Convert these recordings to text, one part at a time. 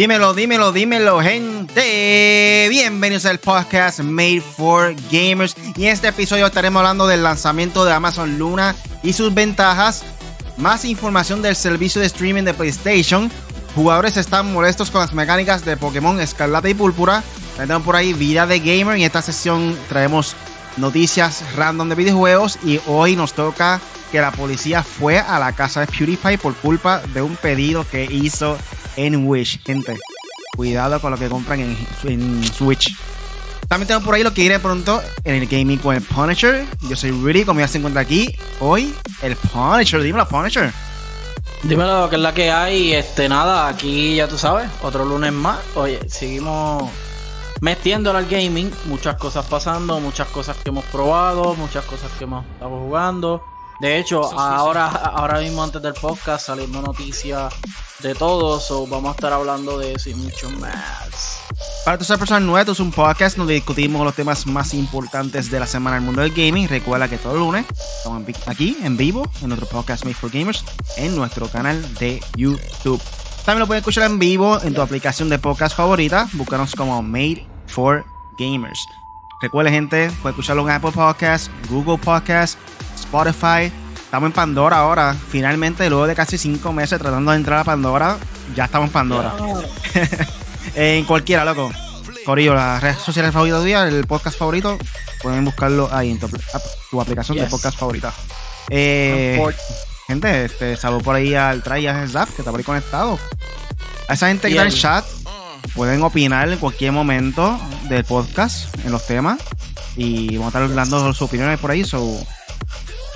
Dímelo, dímelo, dímelo, gente. Bienvenidos al podcast Made for Gamers. Y en este episodio estaremos hablando del lanzamiento de Amazon Luna y sus ventajas. Más información del servicio de streaming de PlayStation. Jugadores están molestos con las mecánicas de Pokémon Escarlata y Púrpura. Tenemos por ahí vida de gamer. Y en esta sesión traemos noticias random de videojuegos. Y hoy nos toca que la policía fue a la casa de PewDiePie por culpa de un pedido que hizo en Wish. Gente, cuidado con lo que compran en, Switch. También tengo por ahí lo que iré pronto en el gaming con el Punisher. Yo soy Rudy, como ya se encuentra aquí. Hoy, el Punisher. Dímelo, Punisher. Dímelo, que es la que hay. Este, nada, aquí ya tú sabes, otro lunes más. Oye, seguimos metiéndolo al gaming. Muchas cosas pasando, muchas cosas que hemos probado, muchas cosas que hemos estado jugando. De hecho, ahora, ahora mismo antes del podcast saliendo noticias de todo, so vamos a estar hablando de eso y mucho más. Para todas las personas nuevas, es un podcast donde discutimos los temas más importantes de la semana en el mundo del gaming. Recuerda que todo el lunes estamos aquí en vivo en nuestro podcast Made for Gamers en nuestro canal de YouTube. También lo puedes escuchar en vivo en tu aplicación de podcast favorita. Búscanos como Made for Gamers. Recuerda, gente, puedes escucharlo en Apple Podcasts, Google Podcasts, Spotify. Estamos en Pandora ahora. Finalmente, luego de casi cinco meses tratando de entrar a Pandora, ya estamos en Pandora. en cualquiera, loco. Corillo, las redes sociales favoritas el podcast favorito, pueden buscarlo ahí en tu, aplicación de podcast favorita. Eh, gente, este, saludo por ahí al Try Zap, que está por ahí conectado. A esa gente que está en el chat, pueden opinar en cualquier momento del podcast, en los temas. Y vamos a estar dando sus opiniones por ahí. So,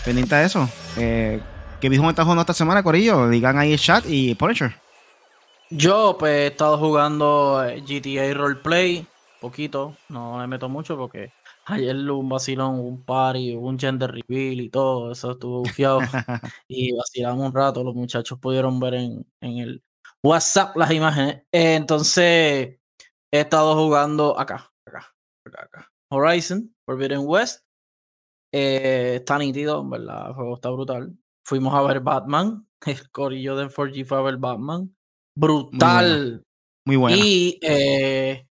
pendiente de eso. Eh, ¿Qué mismo está jugando esta semana, Corillo? Digan ahí el chat y Punisher. Yo, pues, he estado jugando eh, GTA Roleplay. Poquito. No me meto mucho porque ayer un vacilón, un party, un gender reveal y todo. Eso estuvo bufiado. y vacilamos un rato. Los muchachos pudieron ver en, el WhatsApp las imágenes. Entonces, he estado jugando acá, acá, acá, acá. Horizon, Forbidden West. Eh, está nítido, ¿verdad? El juego está brutal. Fuimos a ver Batman. El corillo de 4G fue a ver Batman. Brutal. Muy bueno. Y eh,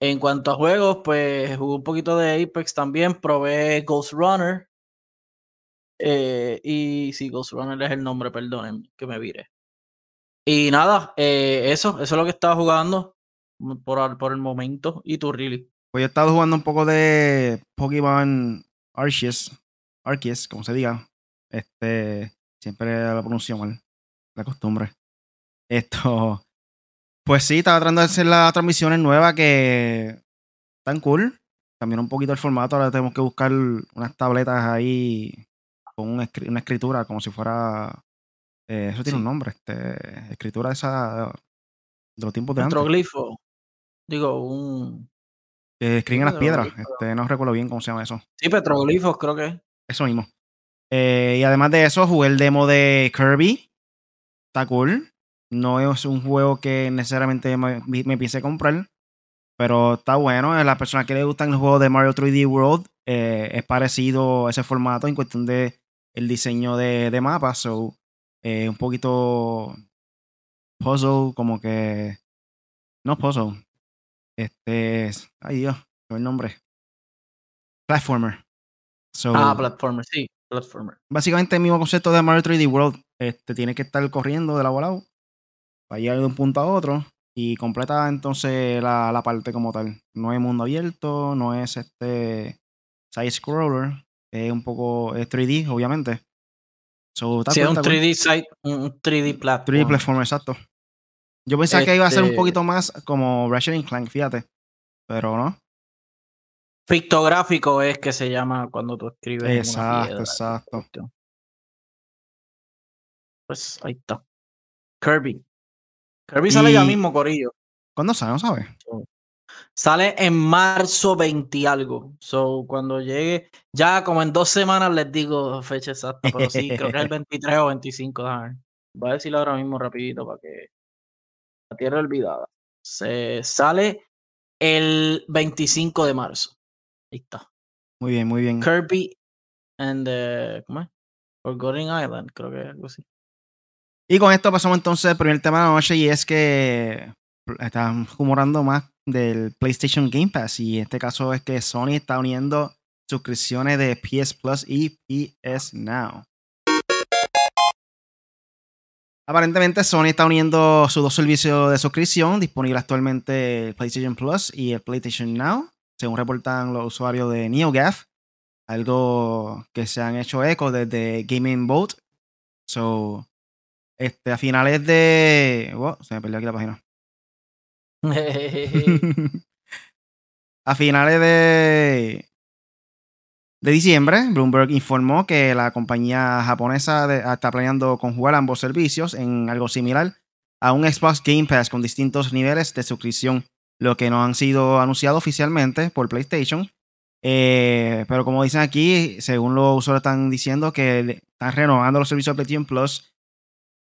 en cuanto a juegos, pues jugué un poquito de Apex también. Probé Ghost Runner. Eh, y sí, Ghost Runner es el nombre, perdonen que me vire. Y nada, eso, eso es lo que estaba jugando por, por el momento. ¿Y tú, Really? Pues yo he estado jugando un poco de Pokémon Arceus, Arceus, como se diga. Este, siempre la pronuncio mal, la costumbre. Esto, pues sí, estaba tratando de hacer las transmisiones nuevas que están cool. También un poquito el formato, ahora tenemos que buscar unas tabletas ahí con una, escritura como si fuera... Eh, eso tiene un nombre, este, escritura esa de los tiempos de antes. Petroglifo. Digo, un que escriben las piedras. Este, no recuerdo bien cómo se llama eso. Sí, petroglifos, creo que. Eso mismo. Eh, y además de eso, jugué el demo de Kirby. Está cool. No es un juego que necesariamente me, me piense comprar. Pero está bueno. A las personas que les gustan el juego de Mario 3D World, eh, es parecido a ese formato en cuestión de el diseño de, de mapas. So, eh, un poquito puzzle, como que. No puzzle. Este. Ay Dios, el nombre. Platformer. ah, platformer, sí, platformer. Básicamente el mismo concepto de Mario 3D World. Este, tiene que estar corriendo de lado a lado para llegar de un punto a otro y completa entonces la, la parte como tal. No es mundo abierto, no es este side scroller, es un poco es 3D, obviamente. So, sí, un 3D side, un 3D platform. 3D platform, exacto. Yo pensaba que iba a ser un este poquito más como Ratchet Clank, fíjate. Pero no. Pictográfico es que se llama cuando tú escribes. Exacto, exacto. Pues ahí está. Kirby. Kirby sale ya mismo, Corillo. ¿Cuándo sale? No sabes. Sale en marzo 20 algo. So, cuando llegue, ya como en dos semanas les digo fecha exacta, pero sí, creo que es el 23 o 25. Voy a decirlo ahora mismo rapidito para que Tierra Olvidada. Se sale el 25 de marzo. Ahí está. Muy bien, muy bien. Kirby and the, ¿cómo es? Forgotten Island, creo que es algo así. Y con esto pasamos entonces al primer tema de la noche y es que están rumorando más del PlayStation Game Pass y en este caso es que Sony está uniendo suscripciones de PS Plus y PS Now. Aparentemente Sony está uniendo sus dos servicios de suscripción disponibles actualmente el PlayStation Plus y el PlayStation Now, según reportan los usuarios de NeoGAF, algo que se han hecho eco desde Gaming Boat. So, este, a finales de... se me perdió aquí la página. a finales de, de diciembre, Bloomberg informó que la compañía japonesa está planeando conjugar ambos servicios en algo similar a un Xbox Game Pass con distintos niveles de suscripción, lo que no han sido anunciado oficialmente por PlayStation. Eh, pero como dicen aquí, según los usuarios están diciendo que están renovando los servicios de PlayStation Plus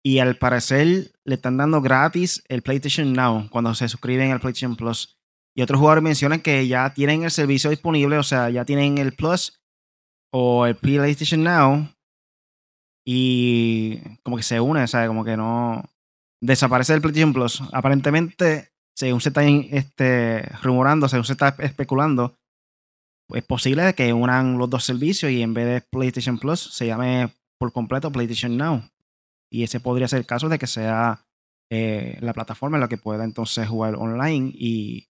y al parecer le están dando gratis el PlayStation Now cuando se suscriben al PlayStation Plus. Y otros jugadores mencionan que ya tienen el servicio disponible, o sea, ya tienen el Plus o el PlayStation Now y como que se une, ¿sabes? Como que no desaparece el PlayStation Plus. Aparentemente, según se está este, rumorando, según se está especulando, es posible que unan los dos servicios y en vez de PlayStation Plus se llame por completo PlayStation Now. Y ese podría ser el caso de que sea eh, la plataforma en la que pueda entonces jugar online y,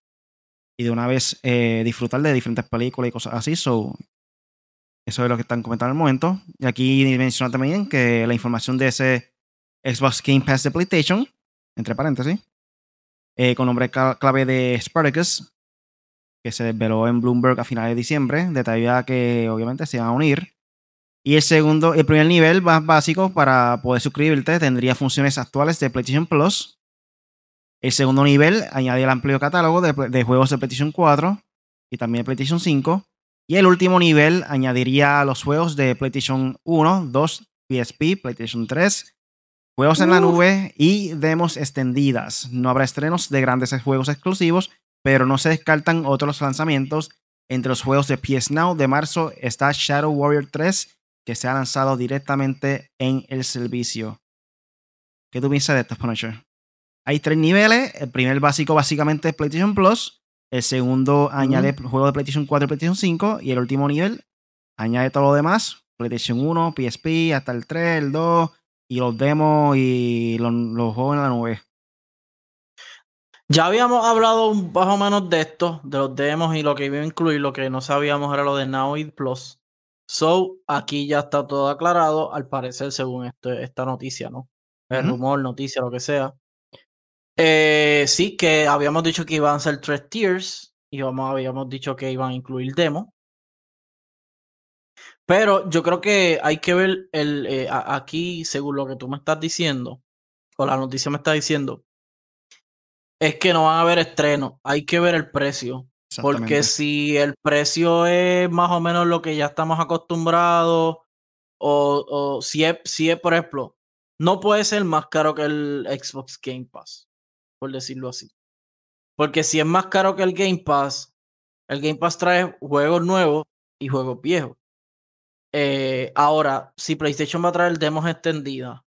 de una vez eh, disfrutar de diferentes películas y cosas así. So, eso es lo que están comentando en el momento. Y aquí menciona también que la información de ese Xbox Game Pass de PlayStation, entre paréntesis, eh, con nombre clave de Spartacus, que se desveló en Bloomberg a finales de diciembre, detalla que obviamente se van a unir y el segundo, el primer nivel más básico para poder suscribirte tendría funciones actuales de PlayStation Plus. El segundo nivel añade el amplio catálogo de, juegos de PlayStation 4 y también de PlayStation 5. Y el último nivel añadiría los juegos de PlayStation 1, 2, PSP, PlayStation 3, juegos en la nube y demos extendidas. No habrá estrenos de grandes juegos exclusivos, pero no se descartan otros lanzamientos. Entre los juegos de PS Now de marzo está Shadow Warrior 3 que se ha lanzado directamente en el servicio. ¿Qué tú piensas de esto, Punisher? Hay tres niveles. El primer básico básicamente es PlayStation Plus. El segundo añade juegos de PlayStation 4 y PlayStation 5. Y el último nivel añade todo lo demás. PlayStation 1, PSP, hasta el 3, el 2. Y los demos y los, juegos en la nube. Ya habíamos hablado más o menos de esto, de los demos y lo que iba a incluir. Lo que no sabíamos era lo de Now Plus. So, aquí ya está todo aclarado, al parecer, según este, esta noticia, ¿no? El rumor, noticia, lo que sea. Eh, sí, que habíamos dicho que iban a ser tres tiers y vamos, habíamos dicho que iban a incluir demo. Pero yo creo que hay que ver el, eh, aquí, según lo que tú me estás diciendo, o la noticia me está diciendo, es que no van a haber estreno, hay que ver el precio. Porque si el precio es más o menos lo que ya estamos acostumbrados, o, si, es, si es, por ejemplo, no puede ser más caro que el Xbox Game Pass, por decirlo así. Porque si es más caro que el Game Pass, el Game Pass trae juegos nuevos y juegos viejos. Eh, ahora, si PlayStation va a traer demos extendidas,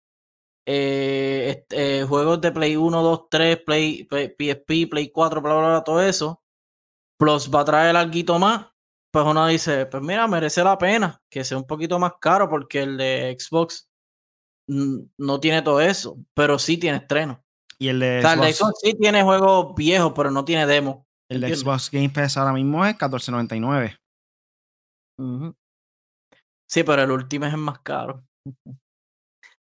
eh, eh, juegos de Play 1, 2, 3, Play, PSP, Play 4, bla, bla, bla, todo eso, Plus va a traer algo más, pues uno dice, pues mira, merece la pena que sea un poquito más caro porque el de Xbox no tiene todo eso, pero sí tiene estreno. Y el de, Xbox, sí tiene juegos viejos, pero no tiene demo. El de Xbox Game Pass ahora mismo es 14.99. Sí, pero el último es más caro.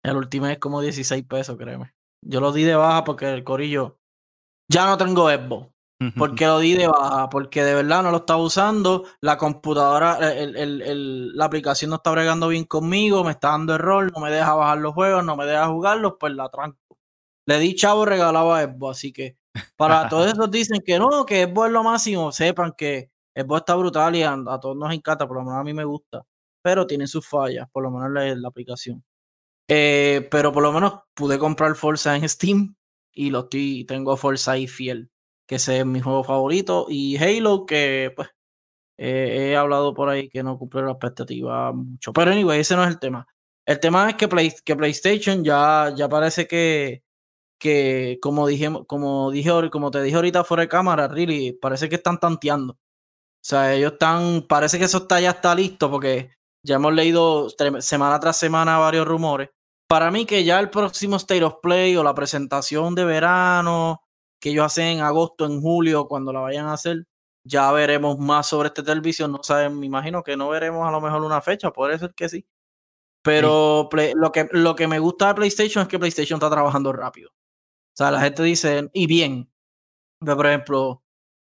El último es como 16 pesos, créeme. Yo lo di de baja porque el corillo ya no tengo Xbox. Porque lo di de baja, porque de verdad no lo estaba usando, la computadora, la aplicación no está bregando bien conmigo, me está dando error, no me deja bajar los juegos, no me deja jugarlos, pues la tranco. Le di chavo regalaba a Xbox, así que para todos esos dicen que no, que Xbox es lo máximo, sepan que Xbox está brutal y a, todos nos encanta, por lo menos a mí me gusta, pero tiene sus fallas, por lo menos la, aplicación. Eh, pero por lo menos pude comprar Forza en Steam y lo estoy, tengo Forza ahí fiel que es mi juego favorito, y Halo, que pues he hablado por ahí que no cumple la expectativa mucho. Pero anyway, ese no es el tema. El tema es que, que PlayStation ya, ya parece que, que, como dije, como dije, como te dije ahorita fuera de cámara, really, parece que están tanteando. O sea, ellos están, parece que eso está ya está listo porque ya hemos leído semana tras semana varios rumores. Para mí que ya el próximo State of Play o la presentación de verano que ellos hacen en agosto, en julio, cuando la vayan a hacer, ya veremos más sobre este televisión. No saben, me imagino que no veremos a lo mejor una fecha, puede ser que sí. Pero lo, que, lo que me gusta de PlayStation es que PlayStation está trabajando rápido. O sea, la gente dice, y bien. por ejemplo,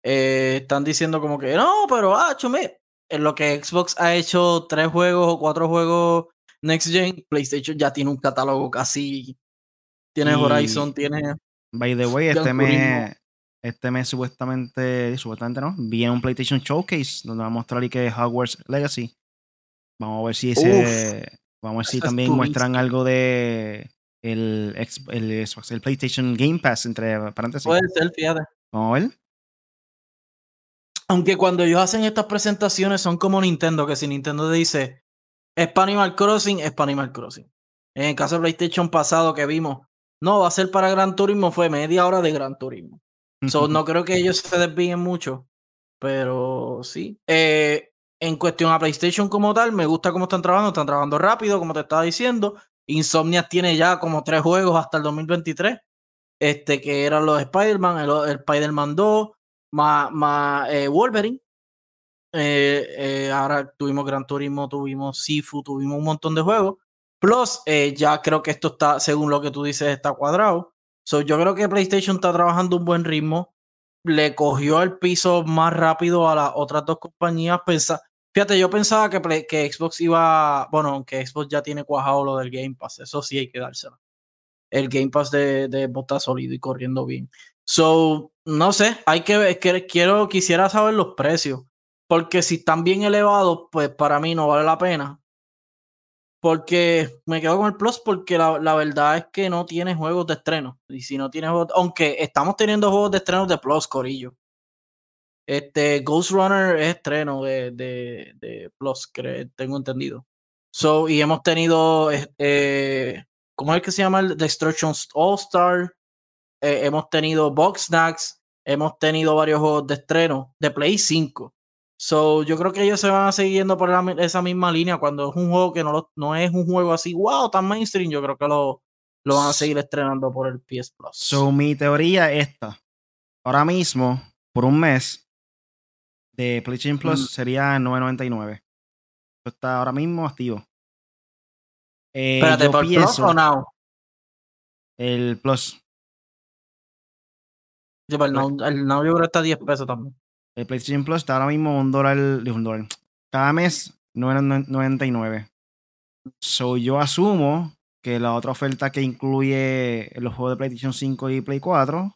eh, están diciendo como que, no, pero ah, chume, en lo que Xbox ha hecho tres juegos o cuatro juegos Next Gen, PlayStation ya tiene un catálogo casi. Tiene Horizon, tiene. By the way, este mes, este mes supuestamente, supuestamente no, viene un PlayStation Showcase donde va a mostrar y que Hogwarts Legacy. Vamos a ver si ese. vamos a ver si también muestran algo de el, el, el, PlayStation Game Pass, entre paréntesis. Puede ser, fíjate. Vamos a ver. Aunque cuando ellos hacen estas presentaciones son como Nintendo, que si Nintendo dice es para Animal Crossing, es para Animal Crossing. En el caso de PlayStation pasado que vimos, no, va a ser para Gran Turismo, fue media hora de Gran Turismo. so, no creo que ellos se desvíen mucho, pero sí. Eh, en cuestión a PlayStation como tal, me gusta cómo están trabajando, están trabajando rápido, como te estaba diciendo. Insomnia tiene ya como tres juegos hasta el 2023, este, que eran los Spider-Man, el, Spider-Man 2, más, eh, Wolverine. Eh, eh, ahora tuvimos Gran Turismo, tuvimos Sifu, tuvimos un montón de juegos. Plus, ya creo que esto está, según lo que tú dices, está cuadrado. So, yo creo que PlayStation está trabajando un buen ritmo. Le cogió el piso más rápido a las otras dos compañías. Pensa, Fíjate, yo pensaba que, que Xbox iba, bueno, aunque Xbox ya tiene cuajado lo del Game Pass, eso sí hay que dárselo. El Game Pass de, de sólido y corriendo bien. So, no sé, hay que ver, quiero, quisiera saber los precios. Porque si están bien elevados, pues para mí no vale la pena. Porque me quedo con el Plus porque la, la, verdad es que no tiene juegos de estreno. Y si no tiene juegos, aunque estamos teniendo juegos de estreno de Plus, Corillo. Este Ghost Runner es estreno de, de, de Plus, que tengo entendido. So, y hemos tenido, eh, ¿cómo es que se llama? El Destruction All Star. Eh, hemos tenido Box Snacks. Hemos tenido varios juegos de estreno de Play 5. So, yo creo que ellos se van a seguir yendo por esa misma línea cuando es un juego que no, no es un juego así, wow, tan mainstream. Yo creo que lo, lo van a seguir estrenando por el PS Plus. So, mi teoría es esta. Ahora mismo, por un mes, de PlayStation Plus mm. sería 9.99. está ahora mismo activo. Eh, Espérate, ¿por Plus o Now? El Plus. Sí, el, now, el Now yo creo que está a 10 pesos también. El PlayStation Plus está ahora mismo un dólar, un dólar. Cada mes 9.99. So yo asumo que la otra oferta que incluye los juegos de PlayStation 5 y Play 4,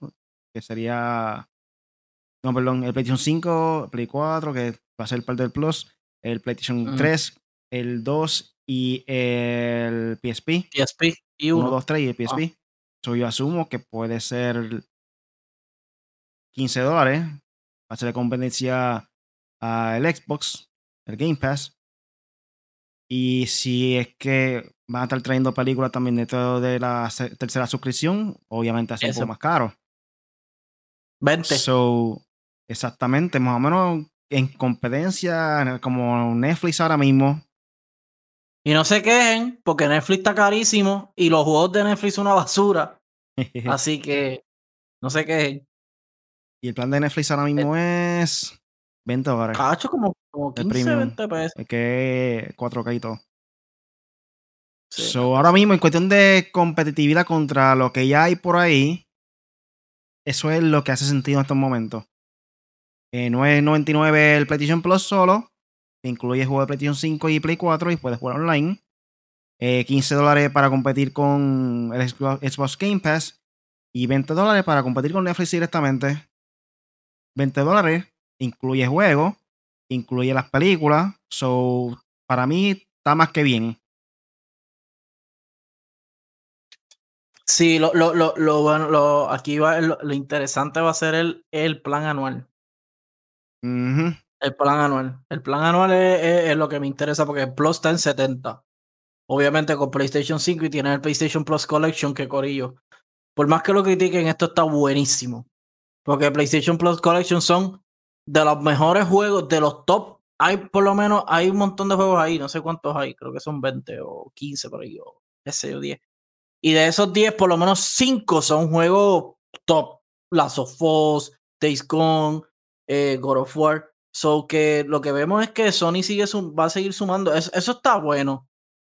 que sería no, perdón, el PlayStation 5, Play 4, que va a ser parte del Plus, el PlayStation 3, el 2 y el PSP. PSP y 1. 2, 3 y el PSP. Ah. yo asumo que puede ser 15 dólares. Va a ser competencia al Xbox, el Game Pass. Y si es que van a estar trayendo películas también dentro de la tercera suscripción, obviamente hace un poco más caro. 20. So, Exactamente, más o menos en competencia como Netflix ahora mismo. Y no se quejen, porque Netflix está carísimo y los juegos de Netflix son una basura. Así que no se quejen. Y el plan de Netflix ahora mismo es 20 dólares. Cacho, como, como 15, 20 pesos. Es que 4K y todo. ahora mismo, en cuestión de competitividad contra lo que ya hay por ahí, eso es lo que hace sentido en estos momentos. Eh, 9.99 el PlayStation Plus solo. Incluye juego de PlayStation 5 y Play 4 y puedes jugar online. 15 eh, dólares para competir con el Xbox Game Pass. Y 20 dólares para competir con Netflix directamente. 20 dólares incluye juego, incluye las películas. So, para mí está más que bien. Sí, lo, lo, lo, lo, aquí va, lo, interesante va a ser el, el plan anual. El plan anual. El plan anual es, lo que me interesa porque el Plus está en 70. Obviamente con PlayStation 5 y tiene el PlayStation Plus Collection que corillo. por más que lo critiquen, esto está buenísimo. Porque PlayStation Plus Collection son de los mejores juegos, de los top. Hay por lo menos, hay un montón de juegos ahí, no sé cuántos hay, creo que son 20 o 15 por ahí, o ese o 10. Y de esos 10, por lo menos 5 son juegos top. Last of Us, Days Gone, eh, God of War. So que lo que vemos es que Sony sigue va a seguir sumando. Eso, está bueno.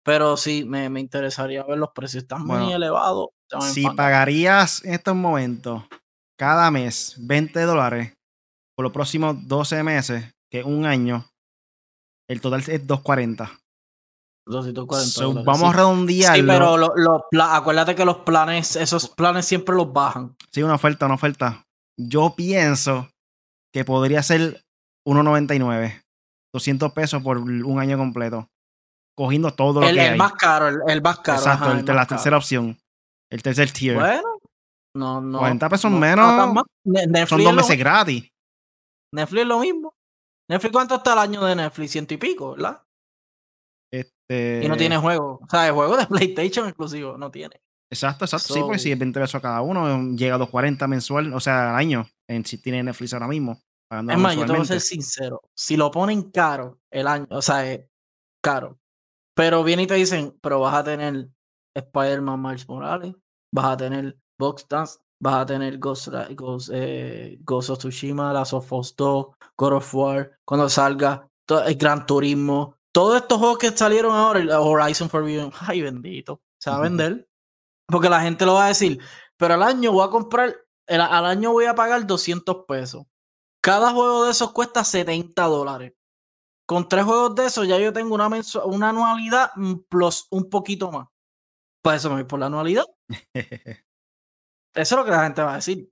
Pero sí, me, me, interesaría ver los precios. Están muy elevados. Si pagarías en estos momentos cada mes 20 dólares por los próximos 12 meses, que es un año, el total es 240. 240 vamos a redondear. Sí, pero acuérdate que los planes, esos planes siempre los bajan. Sí, una oferta, una oferta. Yo pienso que podría ser 1.99. 200 pesos por un año completo. Cogiendo todo lo el, que el Más caro, el, más caro. Exacto, la tercera opción. El tercer tier. Bueno, no, no. 40 pesos menos. son dos meses gratis. Netflix es lo mismo. Netflix, ¿cuánto está el año de Netflix? Ciento y pico, ¿verdad? Este... Y no tiene juego. O sea, el juego de PlayStation exclusivo no tiene. Exacto, exacto. Sí, pues si es 20 pesos cada uno, llega a 240 mensual, o sea, al año, en si tiene Netflix ahora mismo. Es más, yo te voy a ser sincero. Si lo ponen caro el año, o sea, es caro. Pero vienen y te dicen, pero vas a tener Spider-Man Miles Morales, vas a tener Box Dance, vas a tener Ghost, Ghost, eh, Ghost of Tsushima, Last of Us 2, God of War, cuando salga, todo, el Gran Turismo, todos estos juegos que salieron ahora, el Horizon Forbidden, ay bendito, se va a vender. Porque la gente lo va a decir, pero al año voy a comprar, al año voy a pagar 200 pesos. Cada juego de esos cuesta 70 dólares. Con tres juegos de esos ya yo tengo una, una anualidad plus un poquito más. Pues eso me voy por la anualidad. Eso es lo que la gente va a decir.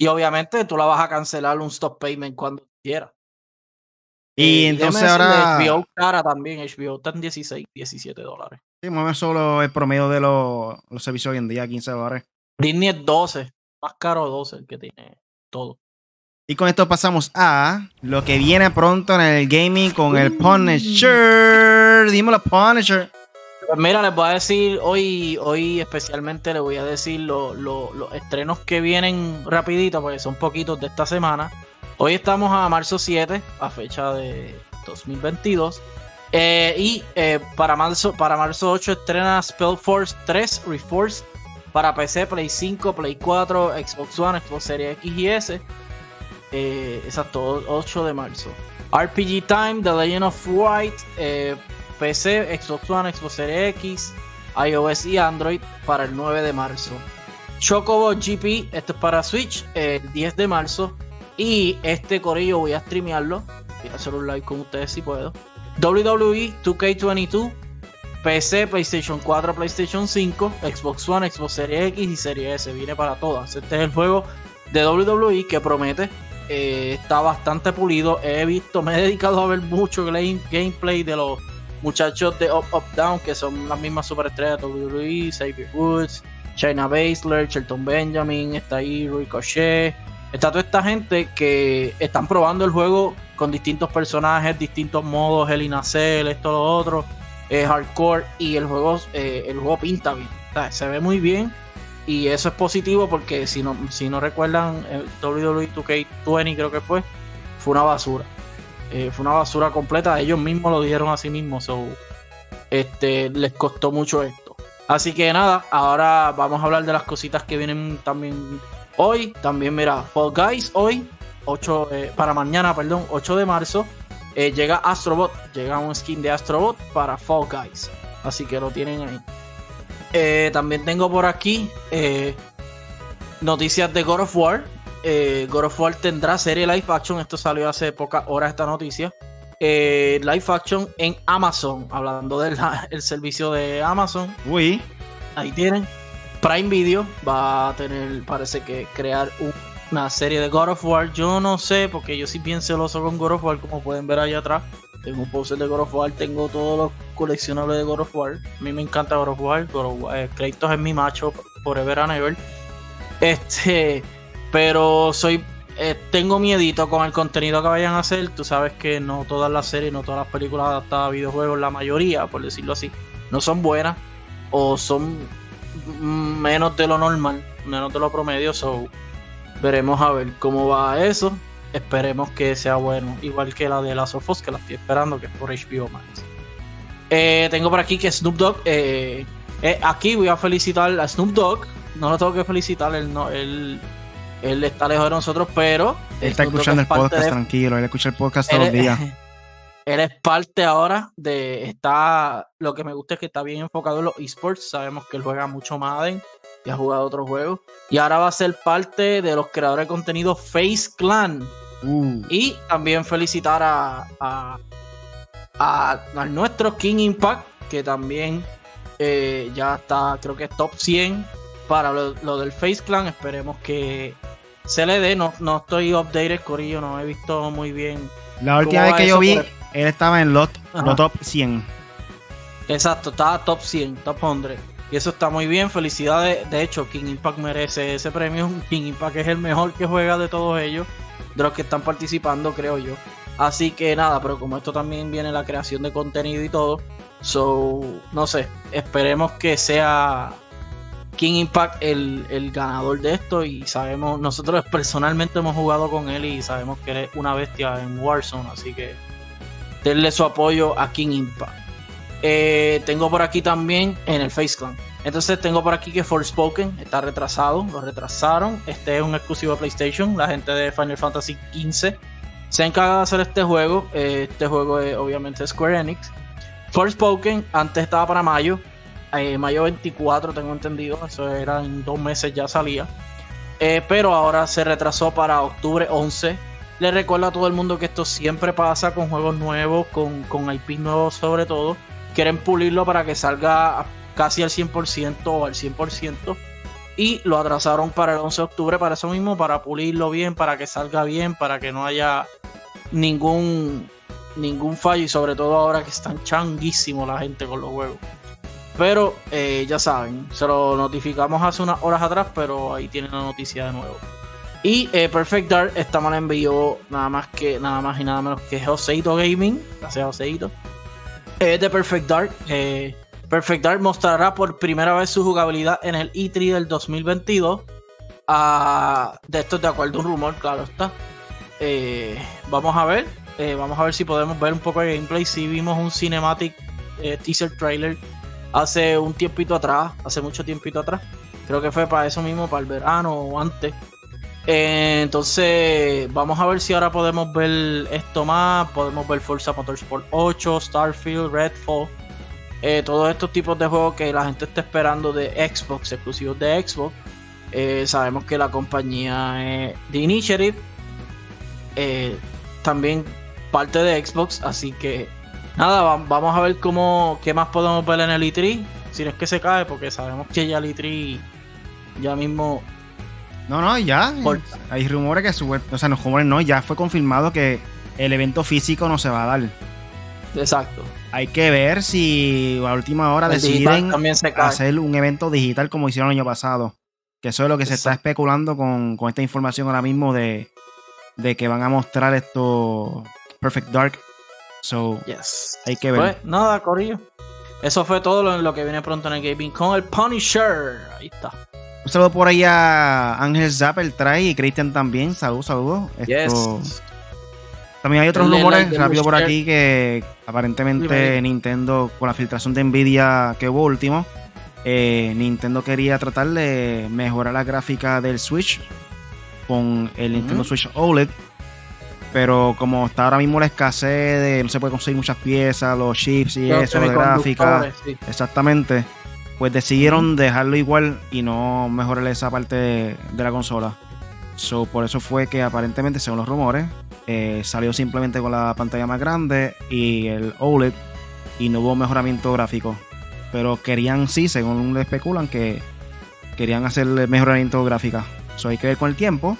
Y obviamente tú la vas a cancelar un stop payment cuando quieras. Y eh, entonces ahora. HBO cara también. HBO está en 16, 17 dólares. Sí, más solo el promedio de los, los servicios hoy en día, 15 dólares. Disney es 12. Más caro 12 el que tiene todo. Y con esto pasamos a lo que viene pronto en el gaming con el Punisher. Dímelo, Punisher. Pues mira, les voy a decir hoy, hoy especialmente les voy a decir los estrenos que vienen rapidito, porque son poquitos de esta semana. Hoy estamos a marzo 7, a fecha de 2022. Eh, y eh, para, marzo, para marzo 8 estrena Spellforce 3 Reforce para PC, Play 5, Play 4, Xbox One, Xbox Series X y S. Eh, exacto, 8 de marzo. RPG Time, The Legend of White, PC, Xbox One, Xbox Series X, iOS y Android para el 9 de marzo. Chocobo GP, esto es para Switch, el 10 de marzo. Y este corillo voy a streamearlo. Voy a hacer un live con ustedes si puedo. WWE 2K22, PC, PlayStation 4, PlayStation 5, Xbox One, Xbox Series X y Series S. Viene para todas. Este es el juego de WWE que promete. Eh, está bastante pulido. He visto, me he dedicado a ver mucho gameplay de los muchachos de Up Up Down, que son las mismas superestrellas de WWE, Xavier Woods, China Baszler, Shelton Benjamin, está ahí Ricochet, está toda esta gente que están probando el juego con distintos personajes, distintos modos, el Inacel, esto, lo otro, es hardcore y el juego, eh, el juego pinta bien, se ve muy bien y eso es positivo porque si no, si no recuerdan, el WWE 2K20 creo que fue, fue una basura. Eh, fue una basura completa. Ellos mismos lo dijeron a sí mismos. este, les costó mucho esto. Así que nada, ahora vamos a hablar de las cositas que vienen también hoy. También, mira, Fall Guys hoy, 8, eh, para mañana, perdón, 8 de marzo. Eh, llega Astrobot, llega un skin de Astrobot para Fall Guys. Así que lo tienen ahí. también tengo por aquí noticias de God of War. Eh, God of War tendrá serie live action. Esto salió hace pocas horas esta noticia. Eh, live action en Amazon. Hablando del servicio de Amazon. Uy. Ahí tienen. Prime Video va a tener, parece que crear una serie de God of War. Yo no sé, porque yo sí bien celoso con God of War, como pueden ver ahí atrás. Tengo un poster de God of War, tengo todos los coleccionables de God of War. A mí me encanta God of War. God of War eh, es mi macho forever and ever. Este, pero soy eh, tengo miedito con el contenido que vayan a hacer. Tú sabes que no todas las series, no todas las películas adaptadas a videojuegos, la mayoría, por decirlo así, no son buenas o son menos de lo normal. menos de lo promedio. So, veremos a ver cómo va eso. Esperemos que sea bueno, igual que la de las of que la estoy esperando, que es por HBO Max. Eh, tengo por aquí que Snoop Dogg. Eh, eh, aquí voy a felicitar a Snoop Dogg. No lo tengo que felicitar, él, no, él, él está lejos de nosotros, pero. Él está escuchando el podcast tranquilo, él escucha el podcast todos los días. Él es parte ahora de. Está. Lo que me gusta es que está bien enfocado en los esports. Sabemos que él juega mucho Madden y ha jugado otros juegos. Y ahora va a ser parte de los creadores de contenido Face Clan. Uh. Y también felicitar a, a, a, nuestro King Impact, que también eh, ya está, creo que es top 100 para lo, del Face Clan. Esperemos que se le dé. No, no estoy updated, Corillo, no he visto muy bien. La última vez que yo vi, él estaba en los, top 100. Exacto, estaba top 100, top 100. Y eso está muy bien, felicidades. De hecho, King Impact merece ese premio. King Impact es el mejor que juega de todos ellos, de los que están participando, creo yo. Así que nada, pero como esto también viene la creación de contenido y todo, so, no sé, esperemos que sea King Impact el, el, ganador de esto y sabemos, nosotros personalmente hemos jugado con él y sabemos que es una bestia en Warzone, así que denle su apoyo a King Impact. Eh, tengo por aquí también en el Face Clan. Entonces tengo por aquí que Forspoken está retrasado, lo retrasaron. Este es un exclusivo de PlayStation. La gente de Final Fantasy XV se ha encargado de hacer este juego. Eh, este juego es obviamente Square Enix. Forspoken antes estaba para mayo. Eh, mayo 24 tengo entendido. Eso era en dos meses ya salía. pero ahora se retrasó para octubre 11 le recuerdo a todo el mundo que esto siempre pasa con juegos nuevos, con, con IPs nuevos sobre todo. Quieren pulirlo para que salga casi al 100% o al 100%. Y lo atrasaron para el 11 de octubre para eso mismo, para pulirlo bien, para que salga bien, para que no haya ningún, ningún fallo. Y sobre todo ahora que están changuísimos la gente con los juegos. Pero eh, ya saben, se lo notificamos hace unas horas atrás, pero ahí tienen la noticia de nuevo. Y eh, Perfect Dark esta mal envió nada más que nada más y nada menos que Joseito Gaming. Gracias Joseito. Eh, de Perfect Dark. Eh, Perfect Dark mostrará por primera vez su jugabilidad en el E3 del 2022. Ah, de esto de acuerdo a un rumor, claro está. Eh, vamos a ver. vamos a ver si podemos ver un poco de gameplay. Si vimos un cinematic teaser trailer hace un tiempito atrás. Hace mucho tiempito atrás. Creo que fue para eso mismo, para el verano o antes. Eh, entonces, vamos a ver si ahora podemos ver esto más. Podemos ver Forza Motorsport 8, Starfield, Redfall. Eh, todos estos tipos de juegos que la gente está esperando de Xbox, exclusivos de Xbox. Eh, sabemos que la compañía es The Initiative. también parte de Xbox. Así que nada, vamos a ver cómo qué más podemos ver en el E3. Si no es que se cae, porque sabemos que ya el E3 ya mismo no, no, ya. Hay rumores que, o sea, no rumores no, ya fue confirmado que el evento físico no se va a dar. Exacto. Hay que ver si a última hora deciden hacer un evento digital como hicieron el año pasado. Que eso es lo que se está especulando con, esta información ahora mismo de, que van a mostrar esto Perfect Dark. So, yes. hay que ver. Pues, nada, Corillo. Eso fue todo lo, lo que viene pronto en el gaming con el Punisher. Ahí está. Un saludo por ahí a Ángel Zapper trae y Christian también. Saludos, saludos. También hay otros rumores rápido por aquí que aparentemente Nintendo, con la filtración de Nvidia que hubo último, eh, Nintendo quería tratar de mejorar la gráfica del Switch con el Nintendo Switch OLED. Pero como está ahora mismo la escasez de no se puede conseguir muchas piezas, los chips y eso de gráfica, exactamente pues decidieron dejarlo igual y no mejorar esa parte de, la consola. So, por eso fue que aparentemente, según los rumores, eh, salió simplemente con la pantalla más grande y el OLED y no hubo mejoramiento gráfico. Pero querían, sí, según le especulan, que querían hacer mejoramiento gráfico. So, hay que ver con el tiempo.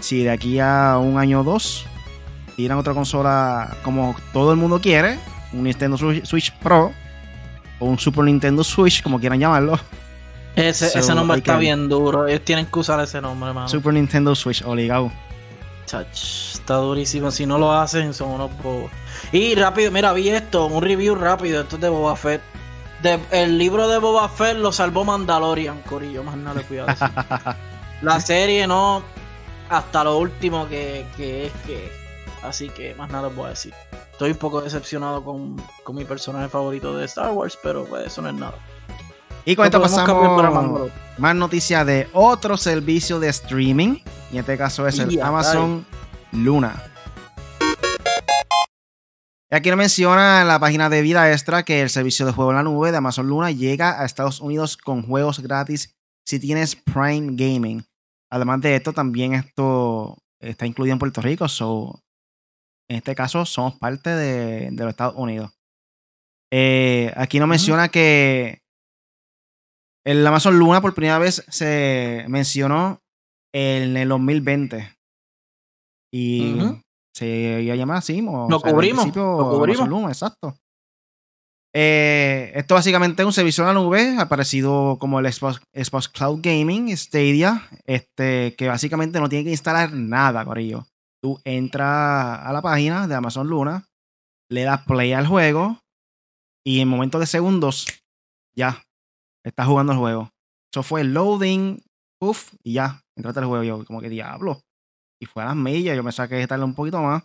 Si de aquí a un año o dos tiran otra consola como todo el mundo quiere, un Nintendo Switch Pro, o un Super Nintendo Switch, como quieran llamarlo. Ese, ese nombre está bien duro. Ellos tienen que usar ese nombre, hermano. Super Nintendo Switch, obligado. está durísimo. Si no lo hacen, son unos bobos. Y rápido, mira, vi esto, un review rápido. Esto es de Boba Fett. el libro de Boba Fett lo salvó Mandalorian, Corillo, más nada cuidado. La serie no, hasta lo último que, es que. Así que más nada les voy a decir. Estoy un poco decepcionado con, mi personaje favorito de Star Wars, pero pues eso no es nada. Y con esto pasamos más noticias de otro servicio de streaming. Y en este caso es el Amazon Luna. Y aquí nos menciona en la página de Vida Extra que el servicio de juego en la nube de Amazon Luna llega a Estados Unidos con juegos gratis si tienes Prime Gaming. Además de esto, también esto está incluido en Puerto Rico. So, en este caso, somos parte de, los Estados Unidos. Eh, aquí nos menciona que el Amazon Luna por primera vez se mencionó en el 2020. Y se iba a llamar así. lo cubrimos. Lo cubrimos. Luna, exacto. Eh, esto básicamente es un servicio en la nube, aparecido como el Xbox, Cloud Gaming Stadia, este, que básicamente no tiene que instalar nada, Corillo. Tú entras a la página de Amazon Luna, le das play al juego y en momentos de segundos ya estás jugando el juego. Eso fue el loading, uff, y ya, entraste al juego. Yo, como que diablo. Y fue a las millas, yo me saqué de un poquito más.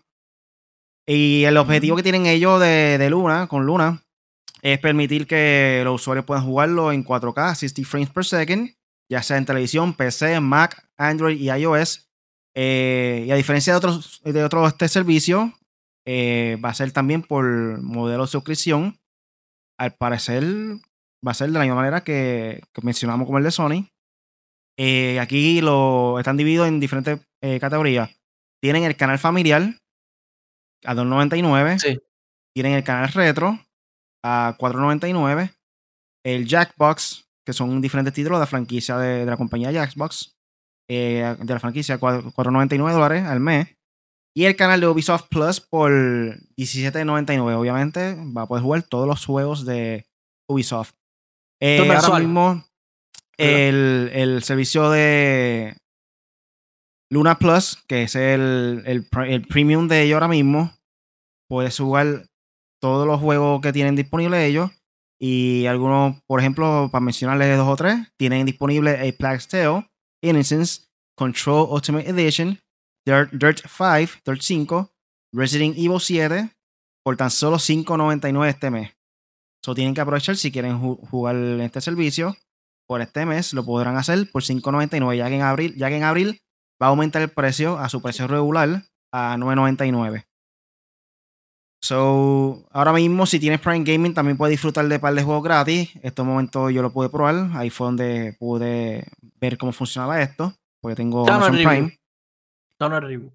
Y el objetivo que tienen ellos de, de Luna, con Luna, es permitir que los usuarios puedan jugarlo en 4K, 60 frames per second, ya sea en televisión, PC, Mac, Android y iOS. Eh, y a diferencia de otros, de otros este servicio, eh, va a ser también por modelo de suscripción. Al parecer, va a ser de la misma manera que, mencionamos como el de Sony. Eh, aquí lo están divididos en diferentes categorías. Tienen el canal familiar a 2.99. Tienen el canal retro a 4.99. El Jackbox, que son diferentes títulos de la franquicia de, la compañía Jackbox, eh, de la franquicia 4.99 dólares al mes. Y el canal de Ubisoft Plus por 17.99. Obviamente va a poder jugar todos los juegos de Ubisoft. Eh, ahora mismo el, el, servicio de Luna Plus, que es el, el, el premium de ellos ahora mismo, puedes jugar todos los juegos que tienen disponibles ellos. Y algunos, por ejemplo, para mencionarles dos o tres, tienen disponible A Plague Tale, Innocence, Control Ultimate Edition, Dirt, 5, Dirt 5, Resident Evil 7, por tan solo $5.99 este mes. Eso tienen que aprovechar si quieren jugar este servicio por este mes, lo podrán hacer por $5.99, ya que en abril, ya que en abril va a aumentar el precio a su precio regular a $9.99. So, ahora mismo, si tienes Prime Gaming, también puedes disfrutar de par de juegos gratis. Estos momentos yo lo pude probar. Ahí fue donde pude ver cómo funcionaba esto. Porque tengo Amazon Prime. review.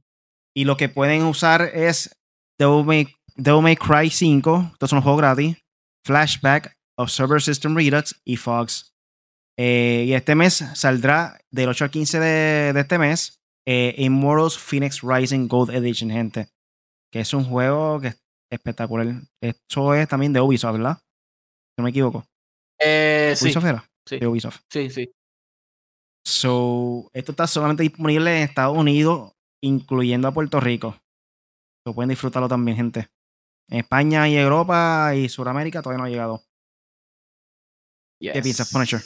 Y lo que pueden usar es Devil May, Cry 5. Estos son los juegos gratis. Flashback, Observer System Redux y Fox. Eh, y este mes saldrá del 8 al 15 de, este mes eh, Immortals Phoenix Rising Gold Edition, gente. Que es un juego que espectacular. Esto es también de Ubisoft, ¿verdad? No me equivoco. Eh, ¿Ubisoft sí. era? Sí. De Ubisoft. Sí, sí. So, esto está solamente disponible en Estados Unidos, incluyendo a Puerto Rico. Lo pueden disfrutarlo también, gente. En España y Europa y Sudamérica todavía no ha llegado. ¿Qué piensas, Punisher?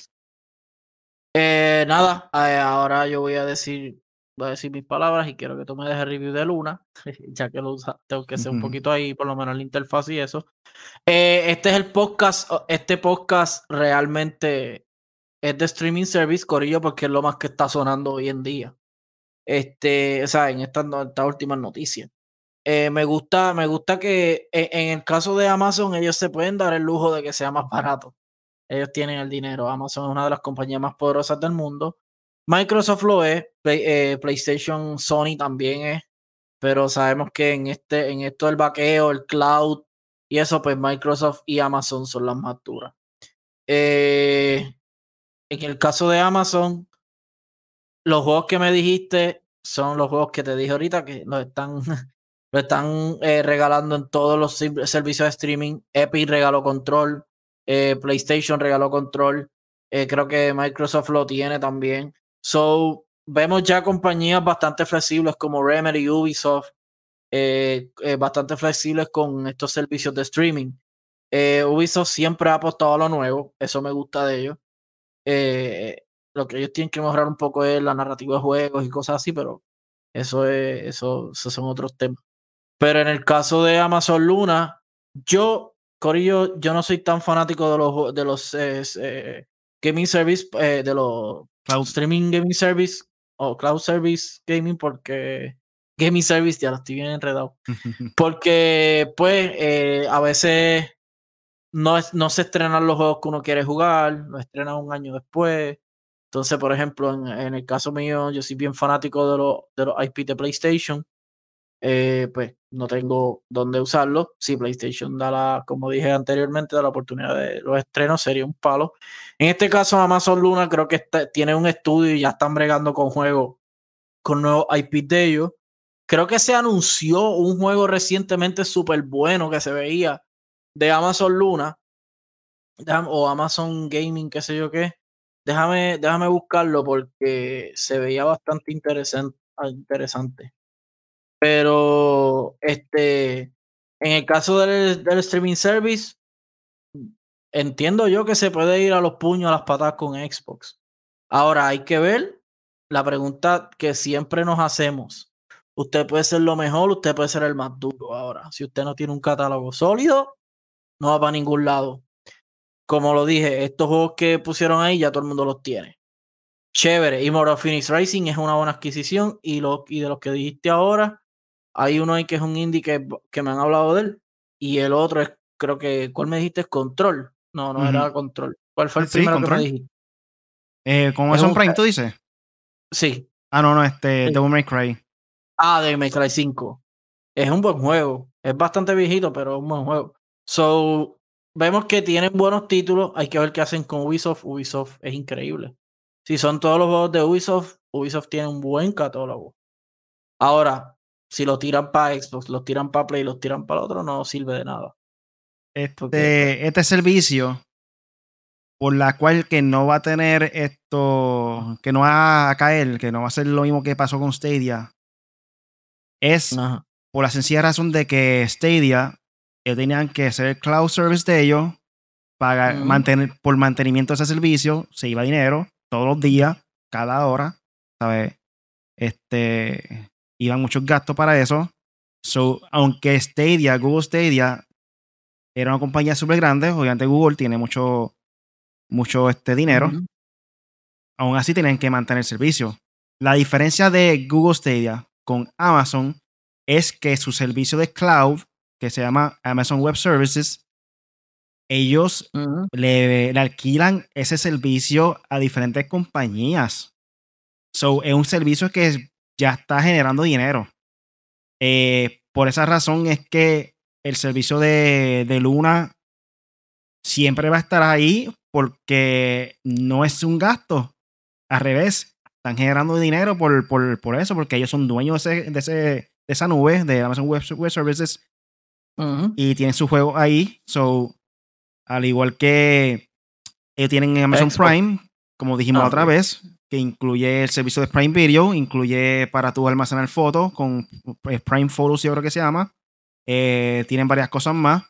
Eh, nada, eh, ahora yo voy a decir voy a decir mis palabras y quiero que tú me dejes review de Luna, ya que lo usa, tengo que ser un poquito ahí, por lo menos la interfaz y eso. Eh, este es el podcast, este podcast realmente es de streaming service, Corillo, porque es lo más que está sonando hoy en día. Este, o sea, en estas esta últimas noticias. Eh, me gusta, me gusta que en, el caso de Amazon ellos se pueden dar el lujo de que sea más barato. Ellos tienen el dinero. Amazon es una de las compañías más poderosas del mundo Microsoft lo es, eh, PlayStation, Sony también es, pero sabemos que en este, en esto del vaqueo, el cloud y eso, pues Microsoft y Amazon son las más duras. Eh, en el caso de Amazon, los juegos que me dijiste son los juegos que te dije ahorita que los están, lo están eh, regalando en todos los servicios de streaming. Epic regaló control, PlayStation regaló control, creo que Microsoft lo tiene también. So, vemos ya compañías bastante flexibles como Remedy, Ubisoft, eh, eh, bastante flexibles con estos servicios de streaming. Eh, Ubisoft siempre ha apostado a lo nuevo, eso me gusta de ellos. Eh, lo que ellos tienen que mejorar un poco es la narrativa de juegos y cosas así, pero eso es, eso, esos son otros temas. Pero en el caso de Amazon Luna, yo, Corillo, yo no soy tan fanático de los de los eh, gaming service, de los cloud streaming gaming service o cloud service gaming, porque gaming service ya lo estoy bien enredado. Porque, pues, a veces no, es, no se estrenan los juegos que uno quiere jugar, lo estrenan un año después. Entonces, por ejemplo, en, el caso mío, yo soy bien fanático de, los de los IP de PlayStation. Eh, pues no tengo dónde usarlo. Si PlayStation da la, como dije anteriormente, da la oportunidad de los estrenos, sería un palo. En este caso, Amazon Luna creo que tiene un estudio y ya están bregando con juegos, con nuevos IP de ellos. Creo que se anunció un juego recientemente súper bueno que se veía de Amazon Luna o Amazon Gaming, qué sé yo qué. Déjame, déjame buscarlo porque se veía bastante interesante. Ah, interesante. Pero este, en el caso del, del, streaming service, entiendo yo que se puede ir a los puños, a las patas con Xbox. Ahora hay que ver la pregunta que siempre nos hacemos. Usted puede ser lo mejor, usted puede ser el más duro. Ahora, si usted no tiene un catálogo sólido, no va para ningún lado. Como lo dije, estos juegos que pusieron ahí ya todo el mundo los tiene. Chévere. Immortal Phoenix Racing es una buena adquisición. Y, lo, y de los que dijiste ahora, hay uno ahí que es un indie que, me han hablado de él. Y el otro es, creo que, ¿cuál me dijiste? Control. No, no era Control. ¿Cuál fue el primero que me dijiste? Eh, ¿Cómo es un Prime, tú dices? Sí. Ah, no, no, este, Devil May Cry. Ah, Devil May Cry 5. Es un buen juego. Es bastante viejito, pero es un buen juego. So, vemos que tienen buenos títulos. Hay que ver qué hacen con Ubisoft. Ubisoft es increíble. Si son todos los juegos de Ubisoft, Ubisoft tiene un buen catálogo. Ahora, si lo tiran para Xbox, los tiran para Play, los tiran para el otro, no sirve de nada. Este, este servicio, por la cual que no va a tener esto, que no va a caer, que no va a ser lo mismo que pasó con Stadia, es por la sencilla razón de que Stadia ellos tenían que hacer el cloud service de ellos, pagar, mantener, por mantenimiento de ese servicio, se iba dinero todos los días, cada hora, ¿sabes? Este, iban muchos gastos para eso. So, aunque Stadia, Google Stadia, era una compañía súper grande, obviamente Google tiene mucho, mucho este dinero, aún así tienen que mantener el servicio. La diferencia de Google Stadia con Amazon es que su servicio de cloud que se llama Amazon Web Services, ellos le, alquilan ese servicio a diferentes compañías. So, es un servicio que ya está generando dinero. Eh, por esa razón es que el servicio de, Luna siempre va a estar ahí porque no es un gasto. Al revés, están generando dinero por, por, eso, porque ellos son dueños de, ese, de, esa nube de Amazon Web Services y tienen su juego ahí. So, al igual que ellos tienen Amazon Prime, como dijimos ah, otra vez, que incluye el servicio de Prime Video, incluye para tu almacenar fotos con pues, Prime Photos, yo creo que se llama. Eh, tienen varias cosas más.